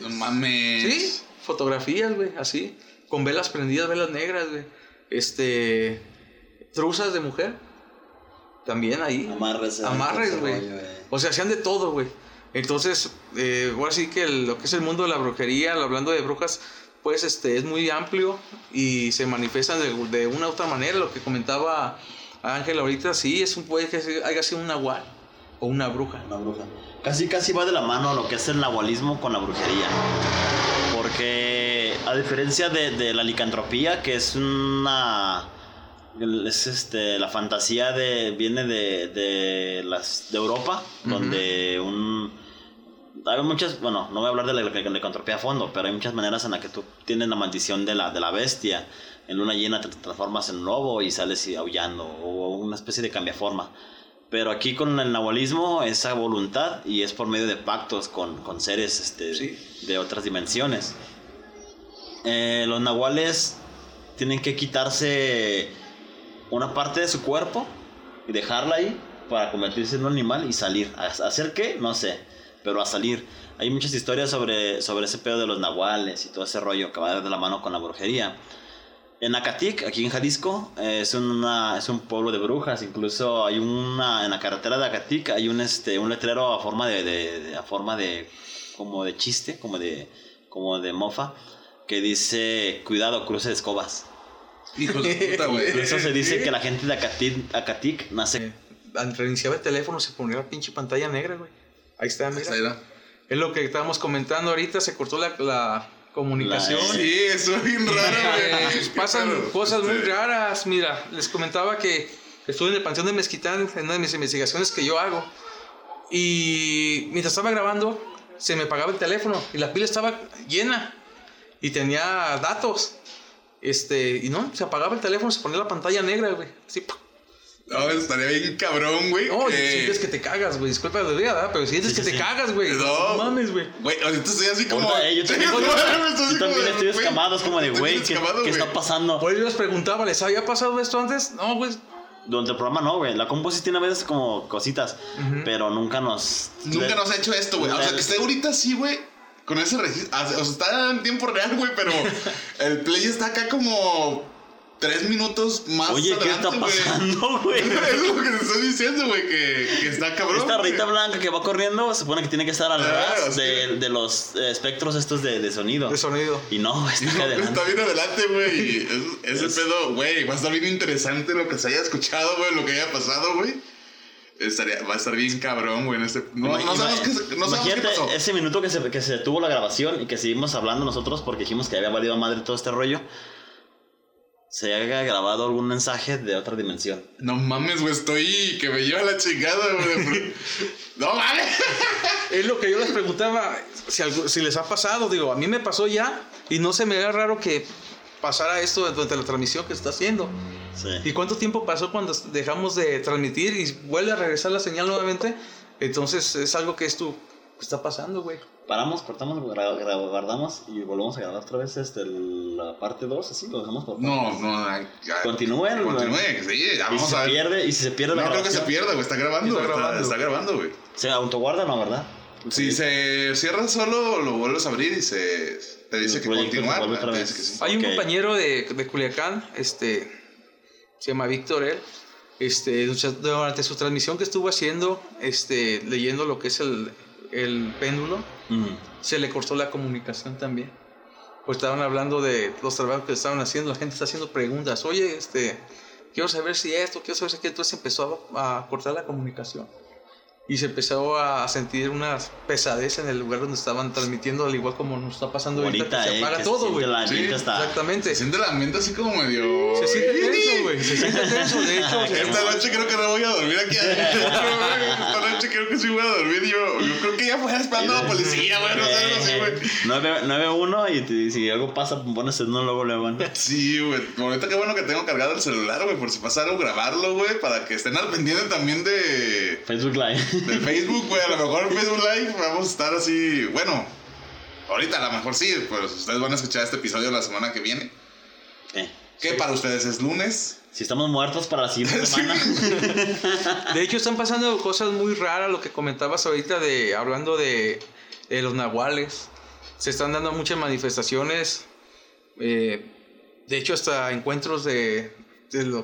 No mames. Sí, fotografías, güey, así. Con velas prendidas, velas negras, güey. Este. Truzas de mujer. También ahí. Amarres. eh, Amarres, güey. eh. O sea, hacían de todo, güey. Entonces, eh, ahora sí que lo que es el mundo de la brujería, hablando de brujas, pues este es muy amplio y se manifiestan de, una u otra manera. Lo que comentaba Ángel ahorita, sí, es un puede que haya sido un nahual o una bruja. Una bruja. Casi, casi va de la mano lo que es el nahualismo con la brujería. Porque a diferencia de, de la licantropía, que es una... Es este, la fantasía de, viene de, de, las, de Europa, donde un... Hay muchas, bueno, no voy a hablar de la, licantropía a fondo, pero hay muchas maneras en las que tú tienes la maldición de la, de la bestia. En luna llena te transformas en lobo y sales y aullando, o una especie de cambiaforma. Pero aquí con el nahualismo, esa voluntad y es por medio de pactos con, con seres este, Sí. de otras dimensiones. Eh, los nahuales tienen que quitarse una parte de su cuerpo y dejarla ahí para convertirse en un animal y salir. ¿A hacer qué? No sé, pero a salir. Hay muchas historias sobre, sobre ese pedo de los nahuales y todo ese rollo que va de la mano con la brujería. En Acatic, aquí en Jalisco, es, una, es un pueblo de brujas. Incluso hay una, en la carretera de Acatic, hay un, este, un letrero a forma de, de- de- a forma de, como de chiste, como de, como de mofa, que dice, cuidado, cruce de escobas. Hijos de puta, (laughs) güey. Por eso se dice que la gente de Acatic, Acatic nace... Eh, al reiniciaba el teléfono se ponía la pinche pantalla negra, güey. Ahí está, mira. Ahí está. Es lo que estábamos comentando ahorita, se cortó la, la comunicación. La- Sí, eso es bien raro, Eh, güey. pasan Qué raro. cosas muy raras. Mira, les comentaba que estuve en el Panteón de Mezquitán en una de mis investigaciones que yo hago. Y mientras estaba grabando, se me apagaba el teléfono y la pila estaba llena y tenía datos. Este, y no, se apagaba el teléfono, se ponía la pantalla negra, güey. Así, ¡pum! No, estaría bien cabrón, güey. No, que- sientes que te cagas, güey. Disculpa la idea, ¿verdad? Pero sientes Sí, que sí, te sí. cagas, güey. No. No mames, güey. Güey, ahorita estoy así como. Eh, yo (laughs) también, Sí, yo estoy así también como, estoy güey, escamado, es como de, estoy güey, ¿qué, está pasando? Por eso yo les preguntaba, ¿les había pasado esto antes? No, güey. Durante el programa no, güey. La compu sí tiene a veces como cositas, pero nunca nos... Nunca nos ha hecho esto, güey. O sea, que esté ahorita así, güey. Con ese registro. O sea, está en tiempo real, güey, pero (laughs) el play está acá como. Tres minutos más. Oye, ¿qué está pasando, güey? (laughs) Es lo que te estoy diciendo, güey, que, que está cabrón. Esta rita blanca que va corriendo se supone que tiene que estar al Ah, ras sí. de, de los espectros estos de, de sonido. De sonido. Y no, está no, adelante. está bien adelante, güey. (laughs) Ese Es- pedo, güey, va a estar bien interesante lo que se haya escuchado, güey, lo que haya pasado, güey. Estaría, va a estar bien cabrón, güey, en este... No, no sabemos qué, se- no sabemos qué Imagínate pasó. ese minuto que se, que se detuvo la grabación y que seguimos hablando nosotros porque dijimos que había valido madre todo este rollo. Se haya grabado algún mensaje de otra dimensión. No mames, güey, estoy que me lleva la chingada, güey. (laughs) no mames. Es lo que yo les preguntaba, si, algo- si les ha pasado, digo, a mí me pasó ya y no se me da raro que pasara esto durante la transmisión que se está haciendo. Sí. ¿Y cuánto tiempo pasó cuando dejamos de transmitir y vuelve a regresar la señal nuevamente? Entonces es algo que esto está pasando, güey. Paramos, cortamos, guardamos y volvemos a grabar otra vez este, la parte 2, así lo dejamos por No, no, ya. Continúen, Continúe, güey. sí, ya Y vamos si a se ver. pierde, y si se pierde No la creo que se pierda, güey, está grabando, Está grabando. está grabando, güey. se autoguarda, ¿no, verdad? Si se cierra solo, lo vuelves a abrir y se te dice que continuar. que sí. Hay un compañero de, de Culiacán, este, se llama Víctor él, este, durante su transmisión que estuvo haciendo, este, leyendo lo que es el, el péndulo, se le cortó la comunicación también. Pues estaban hablando de los trabajos que estaban haciendo, la gente está haciendo preguntas, oye, este, quiero saber si esto, quiero saber si aquello, entonces empezó a cortar la comunicación y se empezó a sentir una pesadez en el lugar donde estaban transmitiendo, al igual como nos está pasando ahorita, se eh, apaga todo, güey. Sí, exactamente. Se siente la mente así como medio... Se siente tenso, güey. Se siente tenso, de hecho. (laughs) (laughs) Esta noche creo que no voy a dormir aquí Esta noche creo que sí voy a dormir. Yo, yo creo que ya fue esperando a la policía, güey. No sé, no güey. 9-1 y si algo pasa, pones el no luego luego. Sí, güey. Ahorita qué bueno que tengo cargado el celular, güey, por si pasa algo, grabarlo, güey, para que estén al pendiente también de... Facebook Live de (laughs) Facebook, güey. A lo mejor en Facebook Live vamos a estar así. Bueno, ahorita a lo mejor sí, pues ustedes van a escuchar este episodio la semana que viene. ¿Qué para ustedes es lunes? Si estamos muertos para la siguiente (laughs) semana. (laughs) de hecho, están pasando cosas muy raras, lo que comentabas ahorita de hablando de, de los nahuales. Se están dando muchas manifestaciones. Eh, de hecho, hasta encuentros de,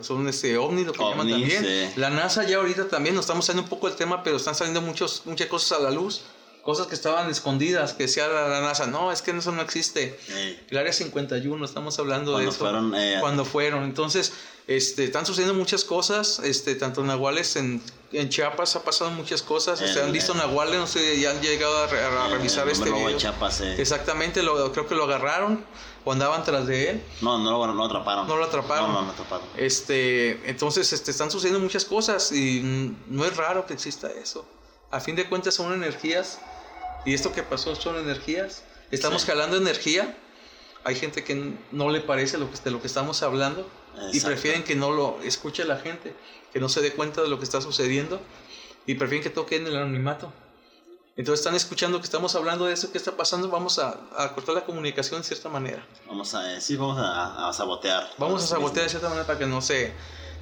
son este ovni, lo que llaman también. La NASA ya ahorita también, nos estamos saliendo un poco del tema, pero están saliendo muchos, muchas cosas a la luz. Cosas que estaban escondidas, que decía la, NASA, no, es que eso no existe. El área 51, estamos hablando de eso. Fueron, eh, cuando fueron. Entonces, este, están sucediendo muchas cosas, este, tanto nahuales en, en Chiapas ha pasado muchas cosas, se este, han visto nahuales, no sé, ya han llegado a, revisar este video. Eh. Exactamente, lo, creo que lo agarraron o andaban tras de él. No, no lo, no atraparon. No lo atraparon. No, no, lo atraparon. Este, entonces este, están sucediendo muchas cosas y no es raro que exista eso. A fin de cuentas son energías y esto que pasó son energías. Estamos jalando energía. Hay gente que no le parece lo que, de lo que estamos hablando y prefieren que no lo escuche la gente, que no se dé cuenta de lo que está sucediendo y prefieren que toque en el anonimato. Entonces están escuchando que estamos hablando de eso que está pasando, vamos a, cortar la comunicación de cierta manera. Vamos a, sí, vamos a, sabotear. Vamos a sabotear de cierta manera para que no se,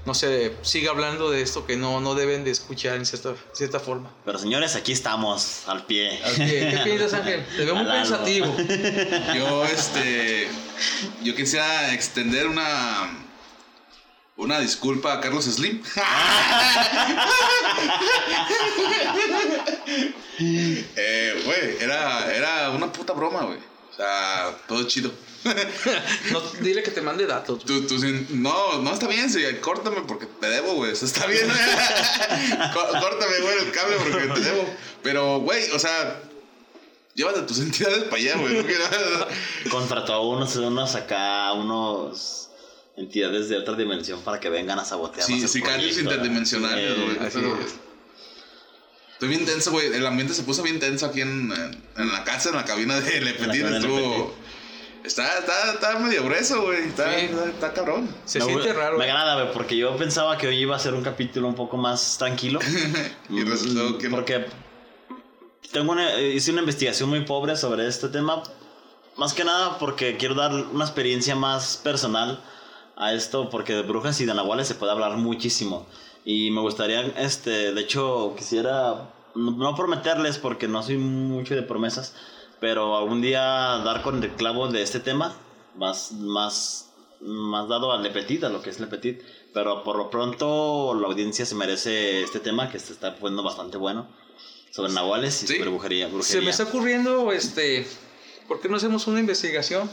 no se siga hablando de esto que no, no deben de escuchar en cierta, cierta forma. Pero señores, aquí estamos, al pie. Al pie. ¿Qué (laughs) piensas, Ángel? Te veo muy pensativo. (laughs) Yo, este, yo quisiera extender una una disculpa a Carlos Slim. (laughs) eh, güey, era, era una puta broma, güey. O sea, todo chido. (laughs) no, dile que te mande datos. Tú, tú, no, no está bien, sí, córtame porque te debo, güey. Eso está bien. (laughs) córtame, güey, el cable porque te debo. Pero, güey, o sea, llévate tus entidades para allá, güey. (laughs) Contrató a unos, unos acá, unos entidades de otra dimensión para que vengan a sabotear. Sí, sicarios interdimensionales, güey. Estoy bien tenso, güey. El ambiente se puso bien tenso aquí en, en la casa, en la cabina de Lepetín. Estuvo. Está, está, está medio grueso, güey. Está, está, cabrón. Se siente raro. Me agrada, güey, porque yo pensaba que hoy iba a ser un capítulo un poco más tranquilo. (laughs) y resultó que Porque tengo una, hice una investigación muy pobre sobre este tema. Más que nada porque quiero dar una experiencia más personal a esto porque de brujas y de nahuales se puede hablar muchísimo. Y me gustaría, este, de hecho, quisiera no prometerles porque no soy mucho de promesas, pero algún día dar con el clavo de este tema, más, más, más dado al Lepetit, a lo que es Lepetit. Pero por lo pronto la audiencia se merece este tema que se está poniendo bastante bueno sobre nahuales y sobre brujería, brujería. Se me está ocurriendo, este, ¿por qué no hacemos una investigación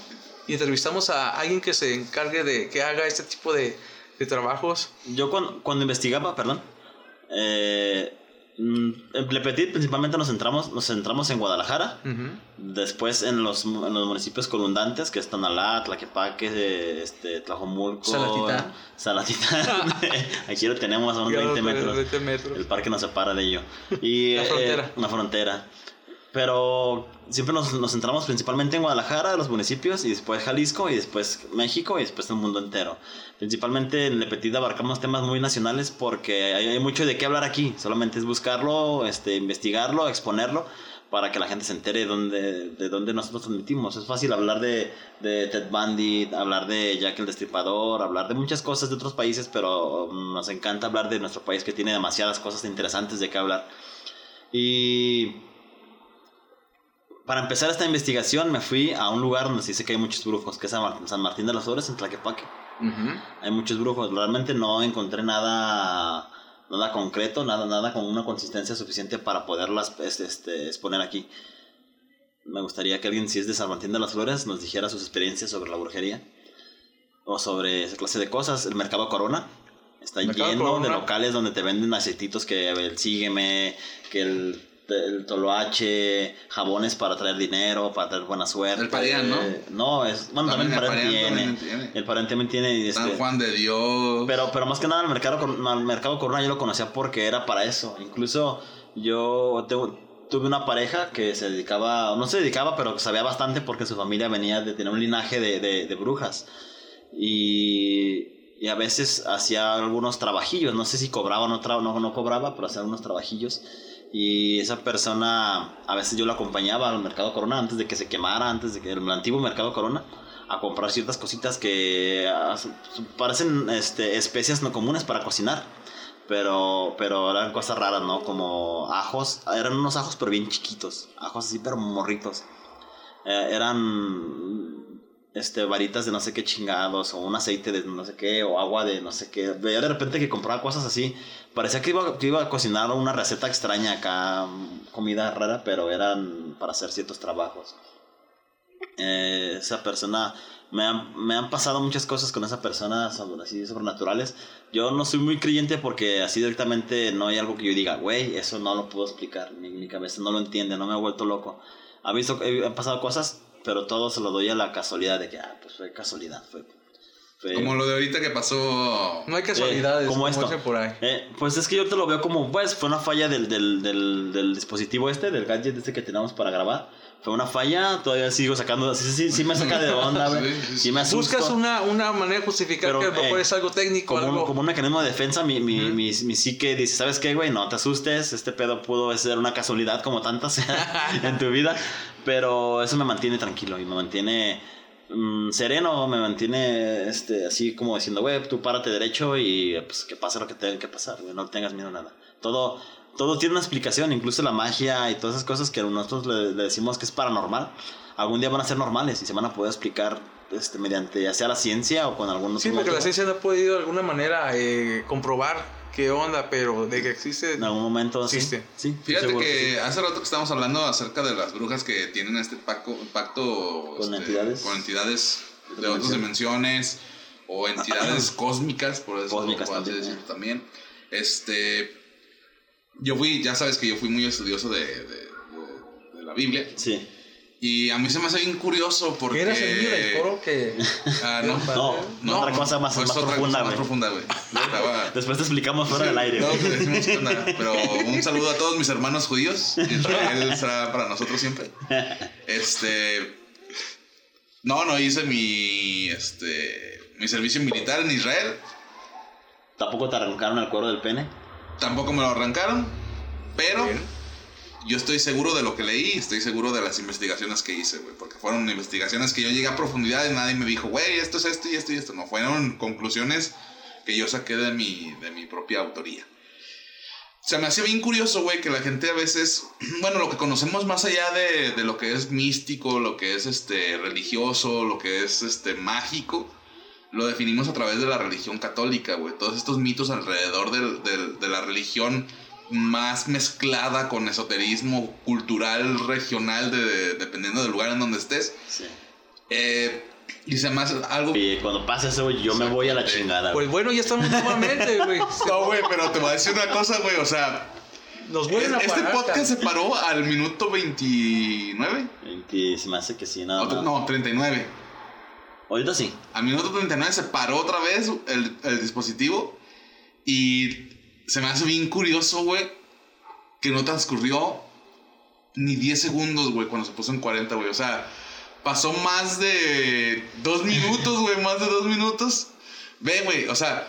y entrevistamos a alguien que se encargue de que haga este tipo de, de trabajos. Yo cuando, cuando investigaba, perdón, eh, en Plepetit principalmente nos centramos, nos centramos en Guadalajara, después en los, en los, municipios colundantes, que es Tonalá, Tlaquepaque, este, Tlajomulco, Salatitán. Salatitán. (laughs) Aquí lo tenemos a unos 20 metros. El parque nos separa de ello. Y, la frontera. Eh, una frontera. Pero siempre nos, nos, centramos principalmente en Guadalajara, los municipios, y después Jalisco, y después México, y después el mundo entero. Principalmente en Le Petit abarcamos temas muy nacionales porque hay, mucho de qué hablar aquí. Solamente es buscarlo, este, investigarlo, exponerlo para que la gente se entere de dónde, de dónde nosotros transmitimos. Es fácil hablar de, de Ted Bundy, hablar de Jack el Destripador, hablar de muchas cosas de otros países, pero nos encanta hablar de nuestro país que tiene demasiadas cosas interesantes de qué hablar. Y para empezar esta investigación me fui a un lugar donde se dice que hay muchos brujos, que es San Martín de los Ores, en Tlaquepaque. Hay muchos brujos. Realmente no encontré nada, nada concreto, nada, nada con una consistencia suficiente para poderlas este, este, exponer aquí. Me gustaría que alguien, si es de San Martín de las Flores, nos dijera sus experiencias sobre la brujería o sobre esa clase de cosas. El mercado Corona está Mercado lleno de locales donde te venden aceititos que el sígueme, que el, el toloache, jabones para traer dinero, para traer buena suerte. El Parián, ¿no? No, es, bueno, también, También el Parián tiene. tiene. El Parián también tiene. San este, Juan de Dios. pero, pero más que nada el mercado, el mercado Corona yo lo conocía porque era para eso. Incluso yo tengo- tuve una pareja que se dedicaba, no se dedicaba, pero sabía bastante porque su familia venía de tener un linaje de, de- de brujas. Y, y a veces hacía algunos trabajillos, no sé si cobraba o no, no, no cobraba, pero hacía algunos trabajillos. Y esa persona, a veces yo la acompañaba al mercado Corona antes de que se quemara, antes de que el antiguo mercado Corona, a comprar ciertas cositas que ah, parecen este, especias no comunes para cocinar. Pero, pero eran cosas raras, ¿no? Como ajos, eran unos ajos pero bien chiquitos, ajos así pero morritos. Eh, eran este, varitas de no sé qué chingados, o un aceite de no sé qué, o agua de no sé qué. Veía de repente que compraba cosas así. Parecía que iba, que iba a cocinar una receta extraña acá, mm, comida rara, pero eran para hacer ciertos trabajos. Eh, esa persona, me han, me han pasado muchas cosas con esa persona sobre, así sobrenaturales. Yo no soy muy creyente porque así directamente no hay algo que yo diga, güey, eso no lo puedo explicar, mi, mi cabeza no lo entiende, no me ha vuelto loco. Ha visto, han pasado cosas, pero todo se lo doy a la casualidad de que, ah, pues fue casualidad, fue... fue- Como lo de ahorita que pasó. No hay casualidades, Eh, como como esto. por ahí. Eh, pues es que yo te lo veo como, pues, fue una falla del, del, del, del dispositivo este, del gadget este que tenemos para grabar. Fue una falla, todavía sigo sacando, sí, sí, sí me saca de onda, güey. (laughs) Sí, sí, Sí, me asusto. Buscas una, una manera de justificar Pero, que a lo mejor eh, es algo técnico, como, un, algo... como un mecanismo de defensa, mi, mi, mi, mi psique dice, ¿sabes qué, güey? No te asustes, este pedo pudo ser una casualidad como tantas (laughs) en tu vida, pero eso me mantiene tranquilo y me mantiene mm, sereno, me mantiene este, así como diciendo, güey, tú párate derecho y pues que pase lo que tenga que pasar, güey, no tengas miedo a nada. Todo, todo tiene una explicación, incluso la magia y todas esas cosas que nosotros le, le decimos que es paranormal, algún día van a ser normales y se van a poder explicar este, mediante ya sea la ciencia o con algunos Sí, porque la ciencia no ha podido de alguna manera eh, comprobar qué onda, pero de que existe... En algún momento sí. Existe. Sí, Fíjate seguro que sí. hace rato que estábamos hablando acerca de las brujas que tienen este pacto, pacto Con este, entidades. con entidades de otras dimensiones o entidades (clears throat) cósmicas, por eso Cósmicas también. Este, yo fui, ya sabes que yo fui muy estudioso de, de- de- de la Biblia Sí. y a mí se me hace bien curioso porque ¿Qué eras el niño del foro que... (laughs) Ah, (laughs) no, No, no, otra cosa más, más otra profunda, cosa más güey. profunda, güey. Estaba- (laughs) Después te explicamos fuera del aire. no, güey. te decimos qué onda, pero un saludo a todos mis hermanos judíos. Israel será para nosotros siempre. Este. No, no hice mi. Este. Mi servicio militar en Israel. Tampoco te arrancaron el cuero del pene. Tampoco me lo arrancaron. Pero. Bien. Yo estoy seguro de lo que leí, estoy seguro de las investigaciones que hice, güey. Porque fueron investigaciones que yo llegué a profundidad y nadie me dijo, güey, esto es esto y esto y esto. No, fueron conclusiones que yo saqué de mi, de mi propia autoría. Se me hacía bien curioso, güey, que la gente a veces, (clears throat) bueno, lo que conocemos más allá de, de lo que es místico, lo que es este religioso, lo que es este mágico, lo definimos a través de la religión católica, güey. Todos estos mitos alrededor del- del- de la religión más mezclada con esoterismo cultural, regional, de- dependiendo del lugar en donde estés. Sí. Eh, y se me hace algo... Y cuando pasa eso, güey, yo me voy a la chingada. Pues bueno, ya estamos nuevamente, güey. (laughs) No, güey, pero te voy a decir una cosa, güey, o sea... Nos vuelven a Este parar, podcast se paró al minuto 29. Que se me hace que sí, nada Otro- más. no, 39. Ahorita sí. Al minuto 39 se paró otra vez el, el dispositivo. Y se me hace bien curioso, güey, que no transcurrió ni 10 segundos, güey, cuando se puso en 40, güey. O sea, pasó más de dos minutos, güey, más de dos minutos. Ve, güey, o sea,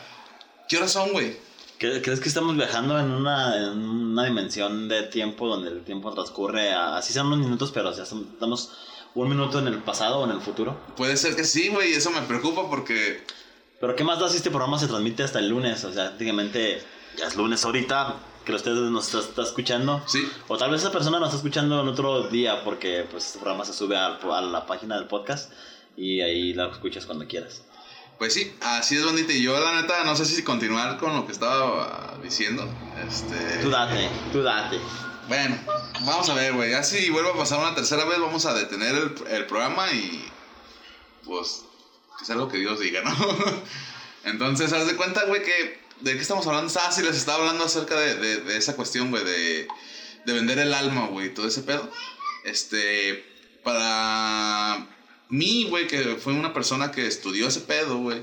¿qué horas son, güey? ¿Cre- ¿Crees que estamos viajando en una, en una dimensión de tiempo donde el tiempo transcurre, a- así sean unos minutos, pero son- estamos un minuto en el pasado o en el futuro? Puede ser que sí, güey, eso me preocupa porque Pero ¿qué más da si este programa se transmite hasta el lunes? O sea, prácticamente ya es lunes ahorita, que usted nos está, está escuchando. Sí. O tal vez esa persona nos está escuchando en otro día porque pues este programa se sube al- a, la página del podcast y ahí la escuchas cuando quieras. Pues sí, así es, bandita. Y yo, la neta, no sé si continuar con lo que estaba diciendo. Este... Tú date, tú date. Bueno, vamos a ver, güey. Ya si vuelve a pasar una tercera vez, vamos a detener el, el programa y. Pues. Que sea lo que Dios diga, ¿no? (laughs) Entonces, haz de cuenta, güey, que. ¿De qué estamos hablando? Ah, sí, les estaba hablando acerca de, de, de esa cuestión, güey, de, de vender el alma, güey, todo ese pedo. Este. Para mí, güey, que fue una persona que estudió ese pedo, güey.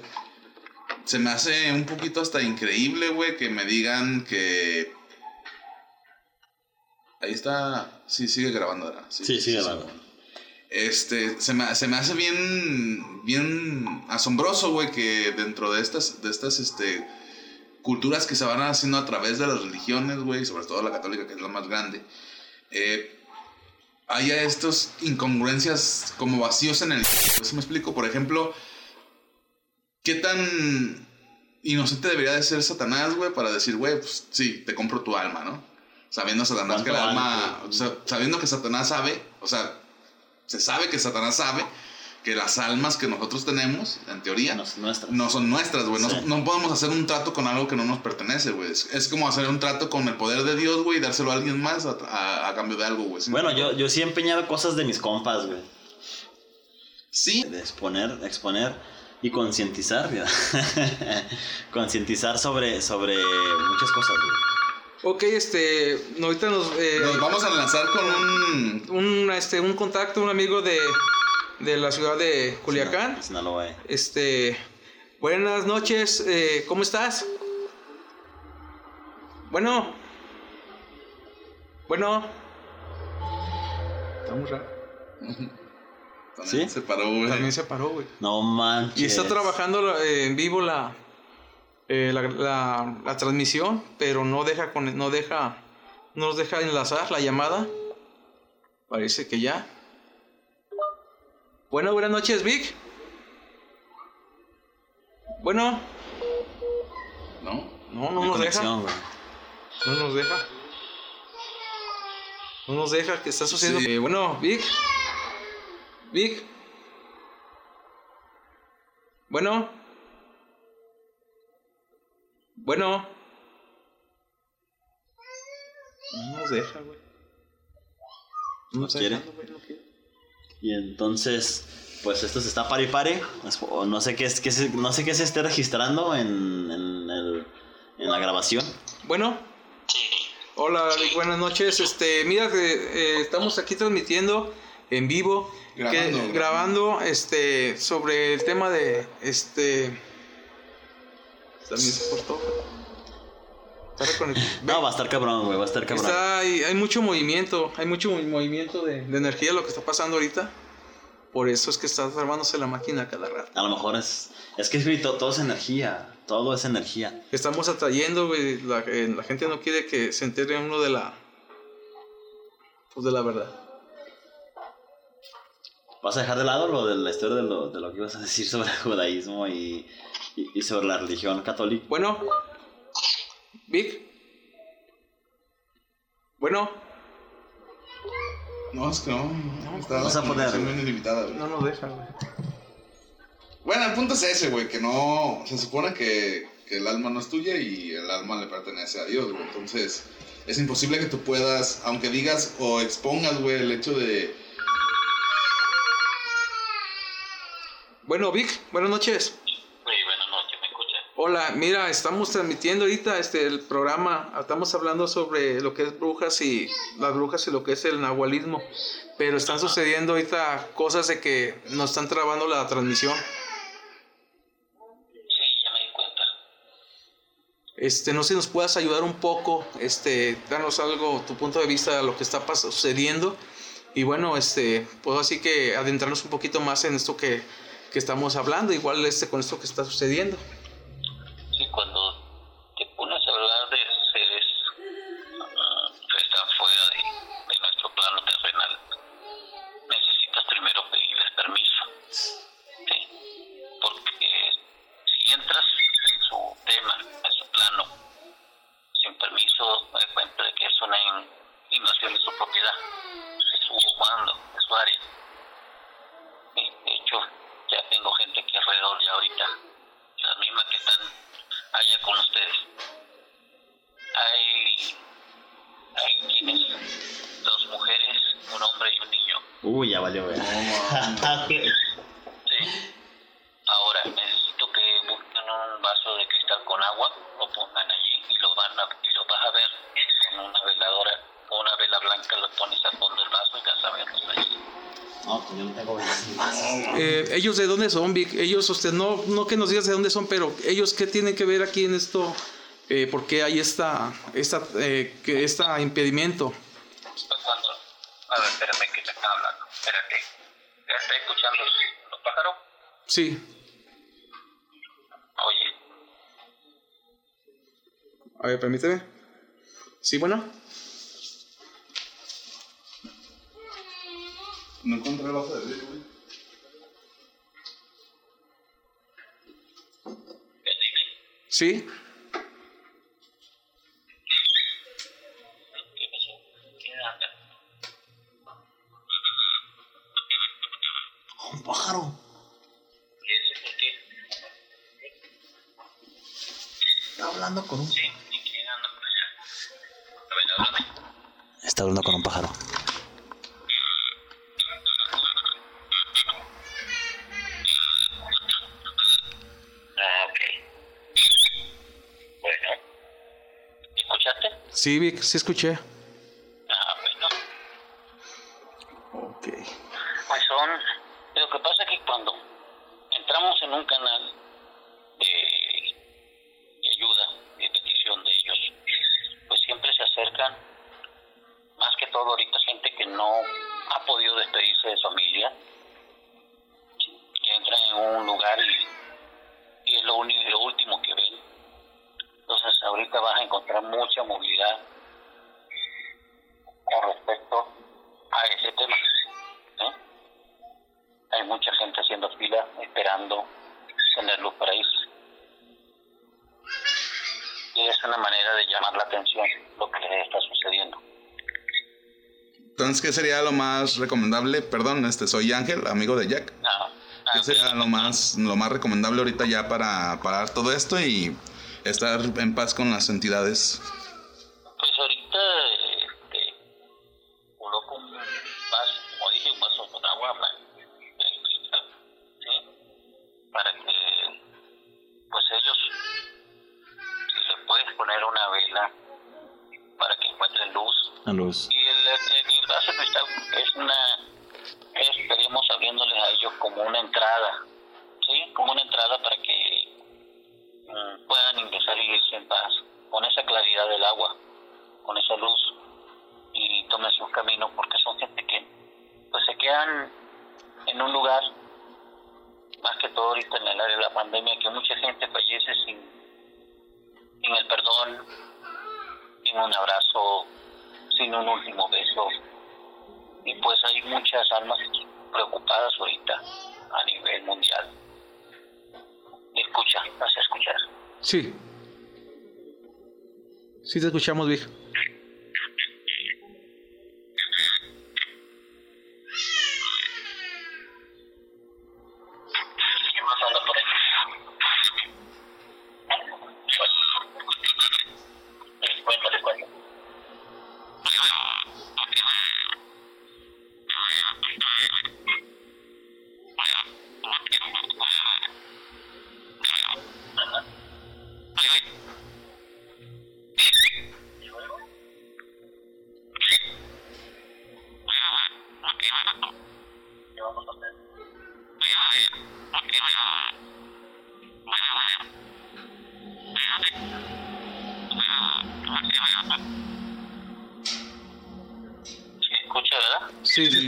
Se me hace un poquito hasta increíble, güey, que me digan que Ahí está. Sí, sigue grabando ahora. Sí, sigue grabando. Este, se me, se me hace bien, bien asombroso, güey, que dentro de estas, de estas, este, culturas que se van haciendo a través de las religiones, güey, sobre todo la católica, que es la más grande, eh, haya estas incongruencias como vacíos en el... Eso me explico, por ejemplo, ¿qué tan inocente debería de ser Satanás, güey, para decir, güey, pues sí, te compro tu alma, ¿no? Sabiendo Satanás que el ¿Cuánto alma, o sea, sabiendo que Satanás sabe, o sea, se sabe que Satanás sabe que las almas que nosotros tenemos, en teoría, No son nuestras. no son nuestras, güey. No, Sí. no podemos hacer un trato con algo que no nos pertenece, güey. Es, es como hacer un trato con el poder de Dios, güey, y dárselo a alguien más a, a- a cambio de algo, güey. ¿Sí me Bueno, yo, yo sí he empeñado cosas de mis compas, güey. Sí, De exponer, exponer y concientizar, (laughs) concientizar sobre, sobre muchas cosas, güey. Ok, este, ahorita nos... eh, nos vamos a lanzar con un... un, este, un contacto, un amigo de, de la ciudad de Culiacán. Sinaloa, eh. Este, buenas noches, eh, ¿cómo estás? Bueno, bueno, está muy raro. También ¿Sí? se paró, güey. También se paró, güey. No manches. Y está trabajando eh, en vivo la, eh, la, la- la transmisión, pero no deja, con, no deja, no nos deja enlazar la llamada. Parece que ya. Bueno, buenas noches, Vic. Bueno, ¿No? no, no nos deja. No nos deja. No nos deja, ¿qué está sucediendo? Sí. Eh, bueno, Vic. Vic. Bueno. Bueno. No nos deja, güey. ¿No quiere? dejando, güey, no quiere. Y entonces, pues esto se está pare y pare. No sé qué, es, qué no sé qué se esté registrando en, en, el- en la grabación. Bueno. Hola, buenas noches. Este, mira que eh, estamos aquí transmitiendo en vivo, Grabando, que- grabando, este, sobre el tema de, este, también se reconectado. (laughs) No, va a estar cabrón, güey, va a estar cabrón. Está, hay, hay mucho movimiento, hay mucho mo- movimiento de, de energía lo que está pasando ahorita. Por eso es que está armándose la máquina cada rato. A lo mejor es. Es que güey, to- todo es energía. Todo es energía. Estamos atrayendo, güey, la, eh, la gente no quiere que se entere uno de la, pues de la verdad. ¿Vas a dejar de lado lo de la historia de lo, de lo que ibas a decir sobre el judaísmo y, y, y sobre la religión católica? Bueno, Vic. Bueno, No, es que no. no está Vamos a poner, güey. no nos deja, güey. Bueno, el punto es ese, güey, que no. Se supone que, que el alma no es tuya y el alma le pertenece a Dios, güey. Entonces, es imposible que tú puedas, aunque digas o expongas, güey, el hecho de. Bueno, Vic, buenas noches. Sí, buenas noches, ¿me escucha? Hola, mira, estamos transmitiendo ahorita este el programa, estamos hablando sobre lo que es brujas y las brujas y lo que es el nahualismo, pero están sucediendo ahorita cosas de que nos están trabando la transmisión. Sí, ya me di cuenta. Este, no sé si nos puedas ayudar un poco, este, darnos algo, tu punto de vista de lo que está sucediendo y bueno, este, pues así que adentrarnos un poquito más en esto que, que estamos hablando, igual este con esto que está sucediendo. Ellos de dónde son, Vic? Ellos, usted no, no que nos digas de dónde son, pero ellos qué tienen que ver aquí en esto, eh, por qué hay esta, esta, eh, que esta impedimento. Pues cuando, a ver, espérame que te están hablando, espérate. ¿Ya está escuchando los pájaros? Sí. Oye, A ver, permíteme. Sí, bueno. Sí. Sí, Vic, sí escuché. Sería lo más recomendable? Perdón, este, soy Ángel, amigo de Jack. Ah, ¿Qué sería lo más, lo más recomendable ahorita ya para parar todo esto y estar en paz con las entidades? Pues ahorita este, coloco un vaso, como dije, un vaso con agua. Para que, pues ellos, si le puedes poner una vela para que encuentren luz, La luz. y el, el, de cristal es una, es, estaríamos abriéndoles a ellos como una entrada, ¿sí? Como una entrada para que mm, puedan ingresar y irse en paz, con esa claridad del agua, con esa luz, y tomen su camino, porque son gente que pues se quedan en un lugar, más que todo ahorita en el área de la pandemia, que mucha gente fallece sin, sin el perdón, sin un abrazo, sin un último beso. Y pues hay muchas almas preocupadas ahorita a nivel mundial. Escucha, vas a escuchar. Sí. Sí te escuchamos, Vic.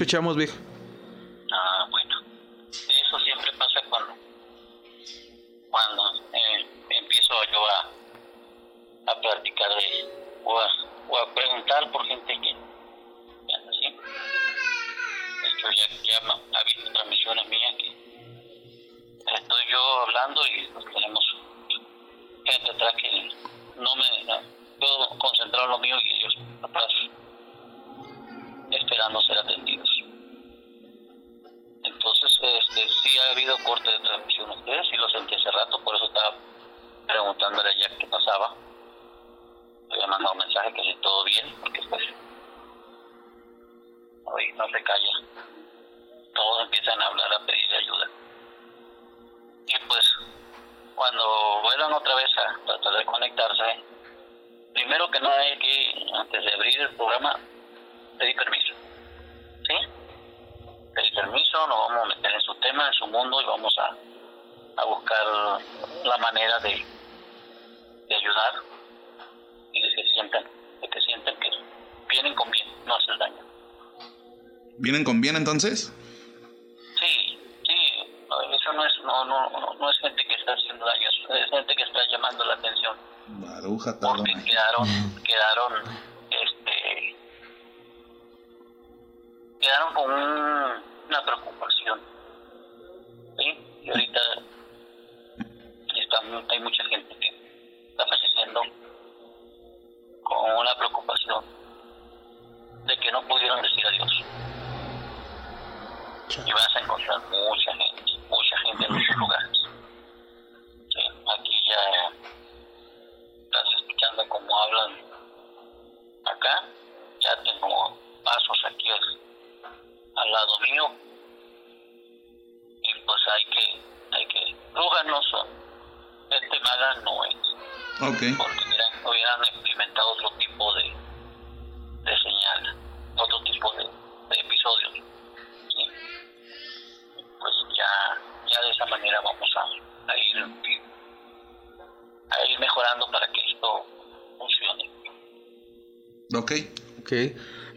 Escuchamos, Vic. Ah, bueno. Eso siempre pasa cuando, cuando eh, empiezo yo a, a platicar de, o a, o a preguntar por gente que, anda así. De hecho, ya, ya ha habido transmisiones mías que estoy yo hablando y pues, tenemos gente atrás que no me puedo concentrar en lo mío y ellos atrás esperando ser atendidos. Este, sí ha habido corte de transmisión ustedes, sí lo sentí hace rato, por eso estaba preguntándole a Jack qué pasaba. Le había mandado un mensaje que si todo bien, porque pues hoy no se calla. todos empiezan a hablar, a pedir ayuda. Y pues cuando vuelvan otra vez a tratar de conectarse, primero que nada hay que, antes de abrir el programa, pedir permiso. Permiso, nos vamos a meter en su tema, en su mundo y vamos a, a buscar la manera de, de ayudar y de que sientan, de que sientan que vienen con bien, no hacen daño. ¿Vienen con bien entonces? Sí, sí, eso no es, no, no, no, no es gente que está haciendo daño, es gente que está llamando la atención Baruja porque quedaron, quedaron, este, quedaron con un- una preocupación, ¿sí? Y ahorita está hay mucha gente que está falleciendo con una preocupación de que no pudieron decir adiós. Y vas a encontrar mucha gente, mucha gente en muchos lugares. Sí, aquí ya estás escuchando cómo hablan acá, ya tengo pasos aquí al, lado mío y pues hay que, hay que, brujas no son, este maga no es, porque hubieran, hubieran experimentado otro tipo de, de señal, otro tipo de, de episodios. ¿sí? Pues ya, ya de esa manera vamos a, a ir a ir mejorando para que esto funcione. Ok. Ok,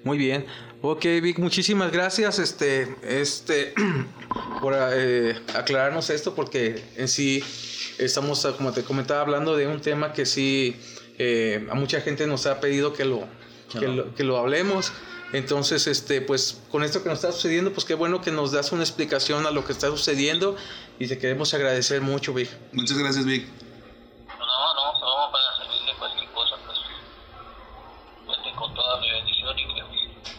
muy bien. Ok, Vic, muchísimas gracias este, este, (clears throat) por eh, aclararnos esto, porque en sí estamos, ah, como te comentaba, hablando de un tema que sí eh, a mucha gente nos ha pedido que lo, que lo, que lo hablemos. Entonces, este, pues con esto que nos está sucediendo, pues qué bueno que nos das una explicación a lo que está sucediendo y te queremos agradecer mucho, Vic. Muchas gracias, Vic. No, no, no, para servirle cualquier cosa, pues cuente con toda mi bendición y que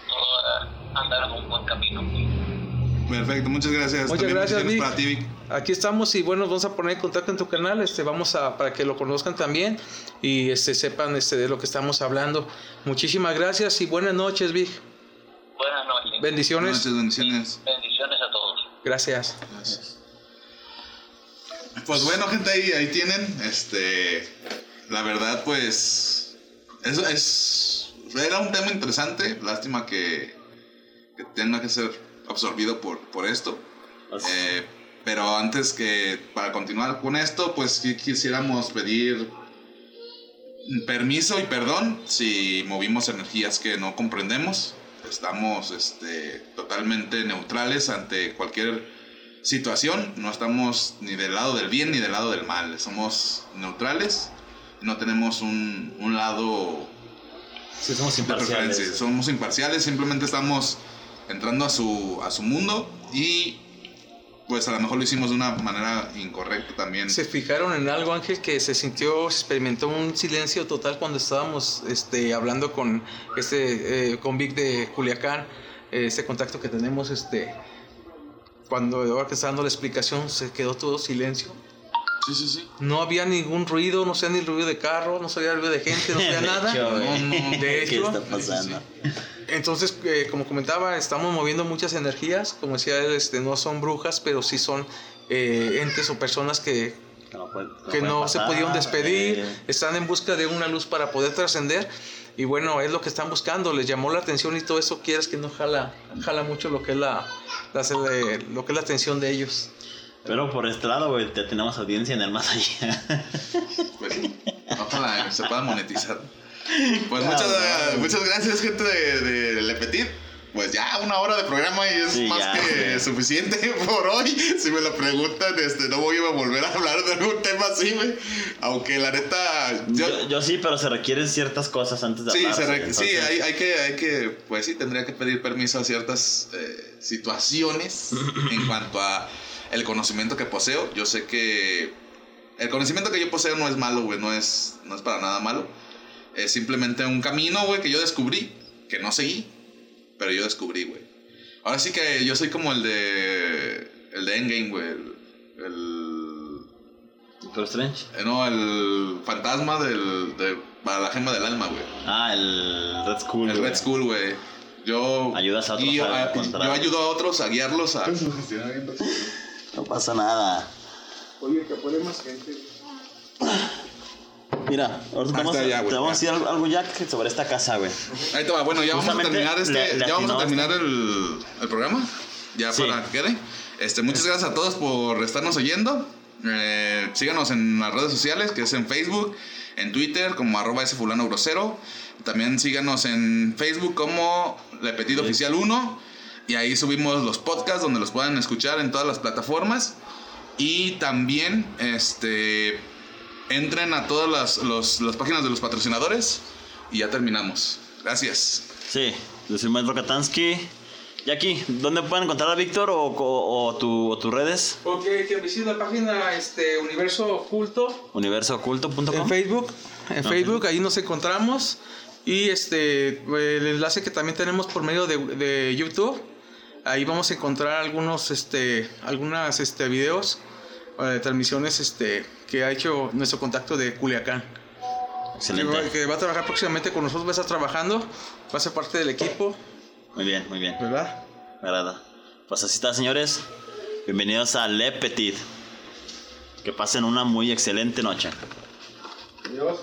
todo va a andar en un buen camino. Perfecto, muchas gracias. Gracias, Vic. para ti, Vic. Aquí estamos y bueno, vamos a poner en contacto en tu canal, este, vamos a, para que lo conozcan también y este, sepan este, de lo que estamos hablando. Muchísimas gracias y buenas noches, Vic. Buenas noches. Bendiciones. Muchas bendiciones. Bendiciones a todos. Gracias. Pues bueno, gente, ahí, ahí tienen. Este. La verdad, pues. Eso es. Era un tema interesante. Lástima que. que tenga que ser absorbido por, por esto. Eh, pero antes que. Para continuar con esto, pues quisiéramos pedir. Permiso y perdón si movimos energías que no comprendemos. Estamos este, totalmente neutrales ante cualquier situación. No estamos ni del lado del bien ni del lado del mal. Somos neutrales. No tenemos un, un lado Sí, somos imparciales. Somos imparciales. Simplemente estamos entrando a su, a su mundo. Y pues a lo mejor lo hicimos de una manera incorrecta también. ¿Se fijaron en algo, Ángel, que se sintió, se experimentó un silencio total cuando estábamos este, hablando con, este, eh, con Vic de Culiacán? Eh, Este contacto que tenemos, este, cuando ahora que está dando la explicación, se quedó todo silencio. Sí, sí, sí. No había ningún ruido, no sé ni ruido de carro, no sabía ruido de gente, no (laughs) sabía nada. hecho, No, no, de ¿Qué hecho, está pasando? Entonces, eh, como comentaba, estamos moviendo muchas energías. Como decía, él, este, no son brujas, pero sí son eh, entes o personas que, Que no, puede- que se pudieron despedir, eh, están en busca de una luz para poder trascender. Y bueno, es lo que están buscando, les llamó la atención y todo eso, quieres que no jala, jala mucho lo que es la, la- lo que es la atención de ellos. Pero por este lado, güey, ya tenemos audiencia en el más allá. Pues sí. Ojalá se pueda monetizar. Pues muchas, muchas gracias, gente de, de Le Petit. Pues ya una hora de programa y es Sí, más ya, que sí. suficiente (laughs) por hoy. Si me lo preguntan, este, no voy a volver a hablar de algún tema así, güey. Aunque la neta. Yo, Yo, yo sí, pero se requieren ciertas cosas antes de sí, hablar. se re- sí, entonces- hay, hay que, hay que, pues sí, tendría que pedir permiso a ciertas eh, situaciones (laughs) en cuanto a el conocimiento que poseo. Yo sé que el conocimiento que yo poseo no es malo, güey, no es, no es para nada malo. Es simplemente un camino, güey, que yo descubrí, que no seguí, pero yo descubrí, güey. Ahora sí que yo soy como el de, el de Endgame, güey, el, el Doctor Strange. eh, no, el fantasma del, de, para la gema del alma, güey. Ah, el Red Skull. El. Red Skull, güey. Yo, Ayudas a otros yo, a a- encontrar. yo ayudo a otros a guiarlos a... No pasa nada. Oye, que puede más gente. Mira, ahorita te vamos, a- ya, te vamos a decir algo, ya sobre esta casa, güey. Ahí te va, bueno, ya vamos a terminar este, le- ya vamos a terminar el, el programa, ya Sí. para que quede. Este, muchas gracias a todos por estarnos oyendo. Eh, síganos en las redes sociales, que es en Facebook, en Twitter como arroba ese fulano grosero. También síganos en Facebook como Le Petit Oficial 1. Y ahí subimos los podcasts donde los puedan escuchar en todas las plataformas. Y también este, entren a todas las, los- las páginas de los patrocinadores. Y ya terminamos. Gracias. Sí, yo soy Maestro Katansky. Y aquí, ¿dónde pueden encontrar a Víctor o, o, o tu, o tus redes? Ok, que visiten la página este, Universo Oculto Universooculto.com. en Facebook. En Ok. Facebook, ahí nos encontramos. Y este, el enlace que también tenemos por medio de, de YouTube. Ahí vamos a encontrar algunos, este, algunas, este, videos, eh, transmisiones, este, que ha hecho nuestro contacto de Culiacán. Que Excelente. va, que va a trabajar próximamente con nosotros, va a estar trabajando, va a ser parte del equipo, Muy bien, muy bien. ¿verdad? Me agrada. Pues así está, señores. Bienvenidos a Le Petit. Que pasen una muy excelente noche. Adiós.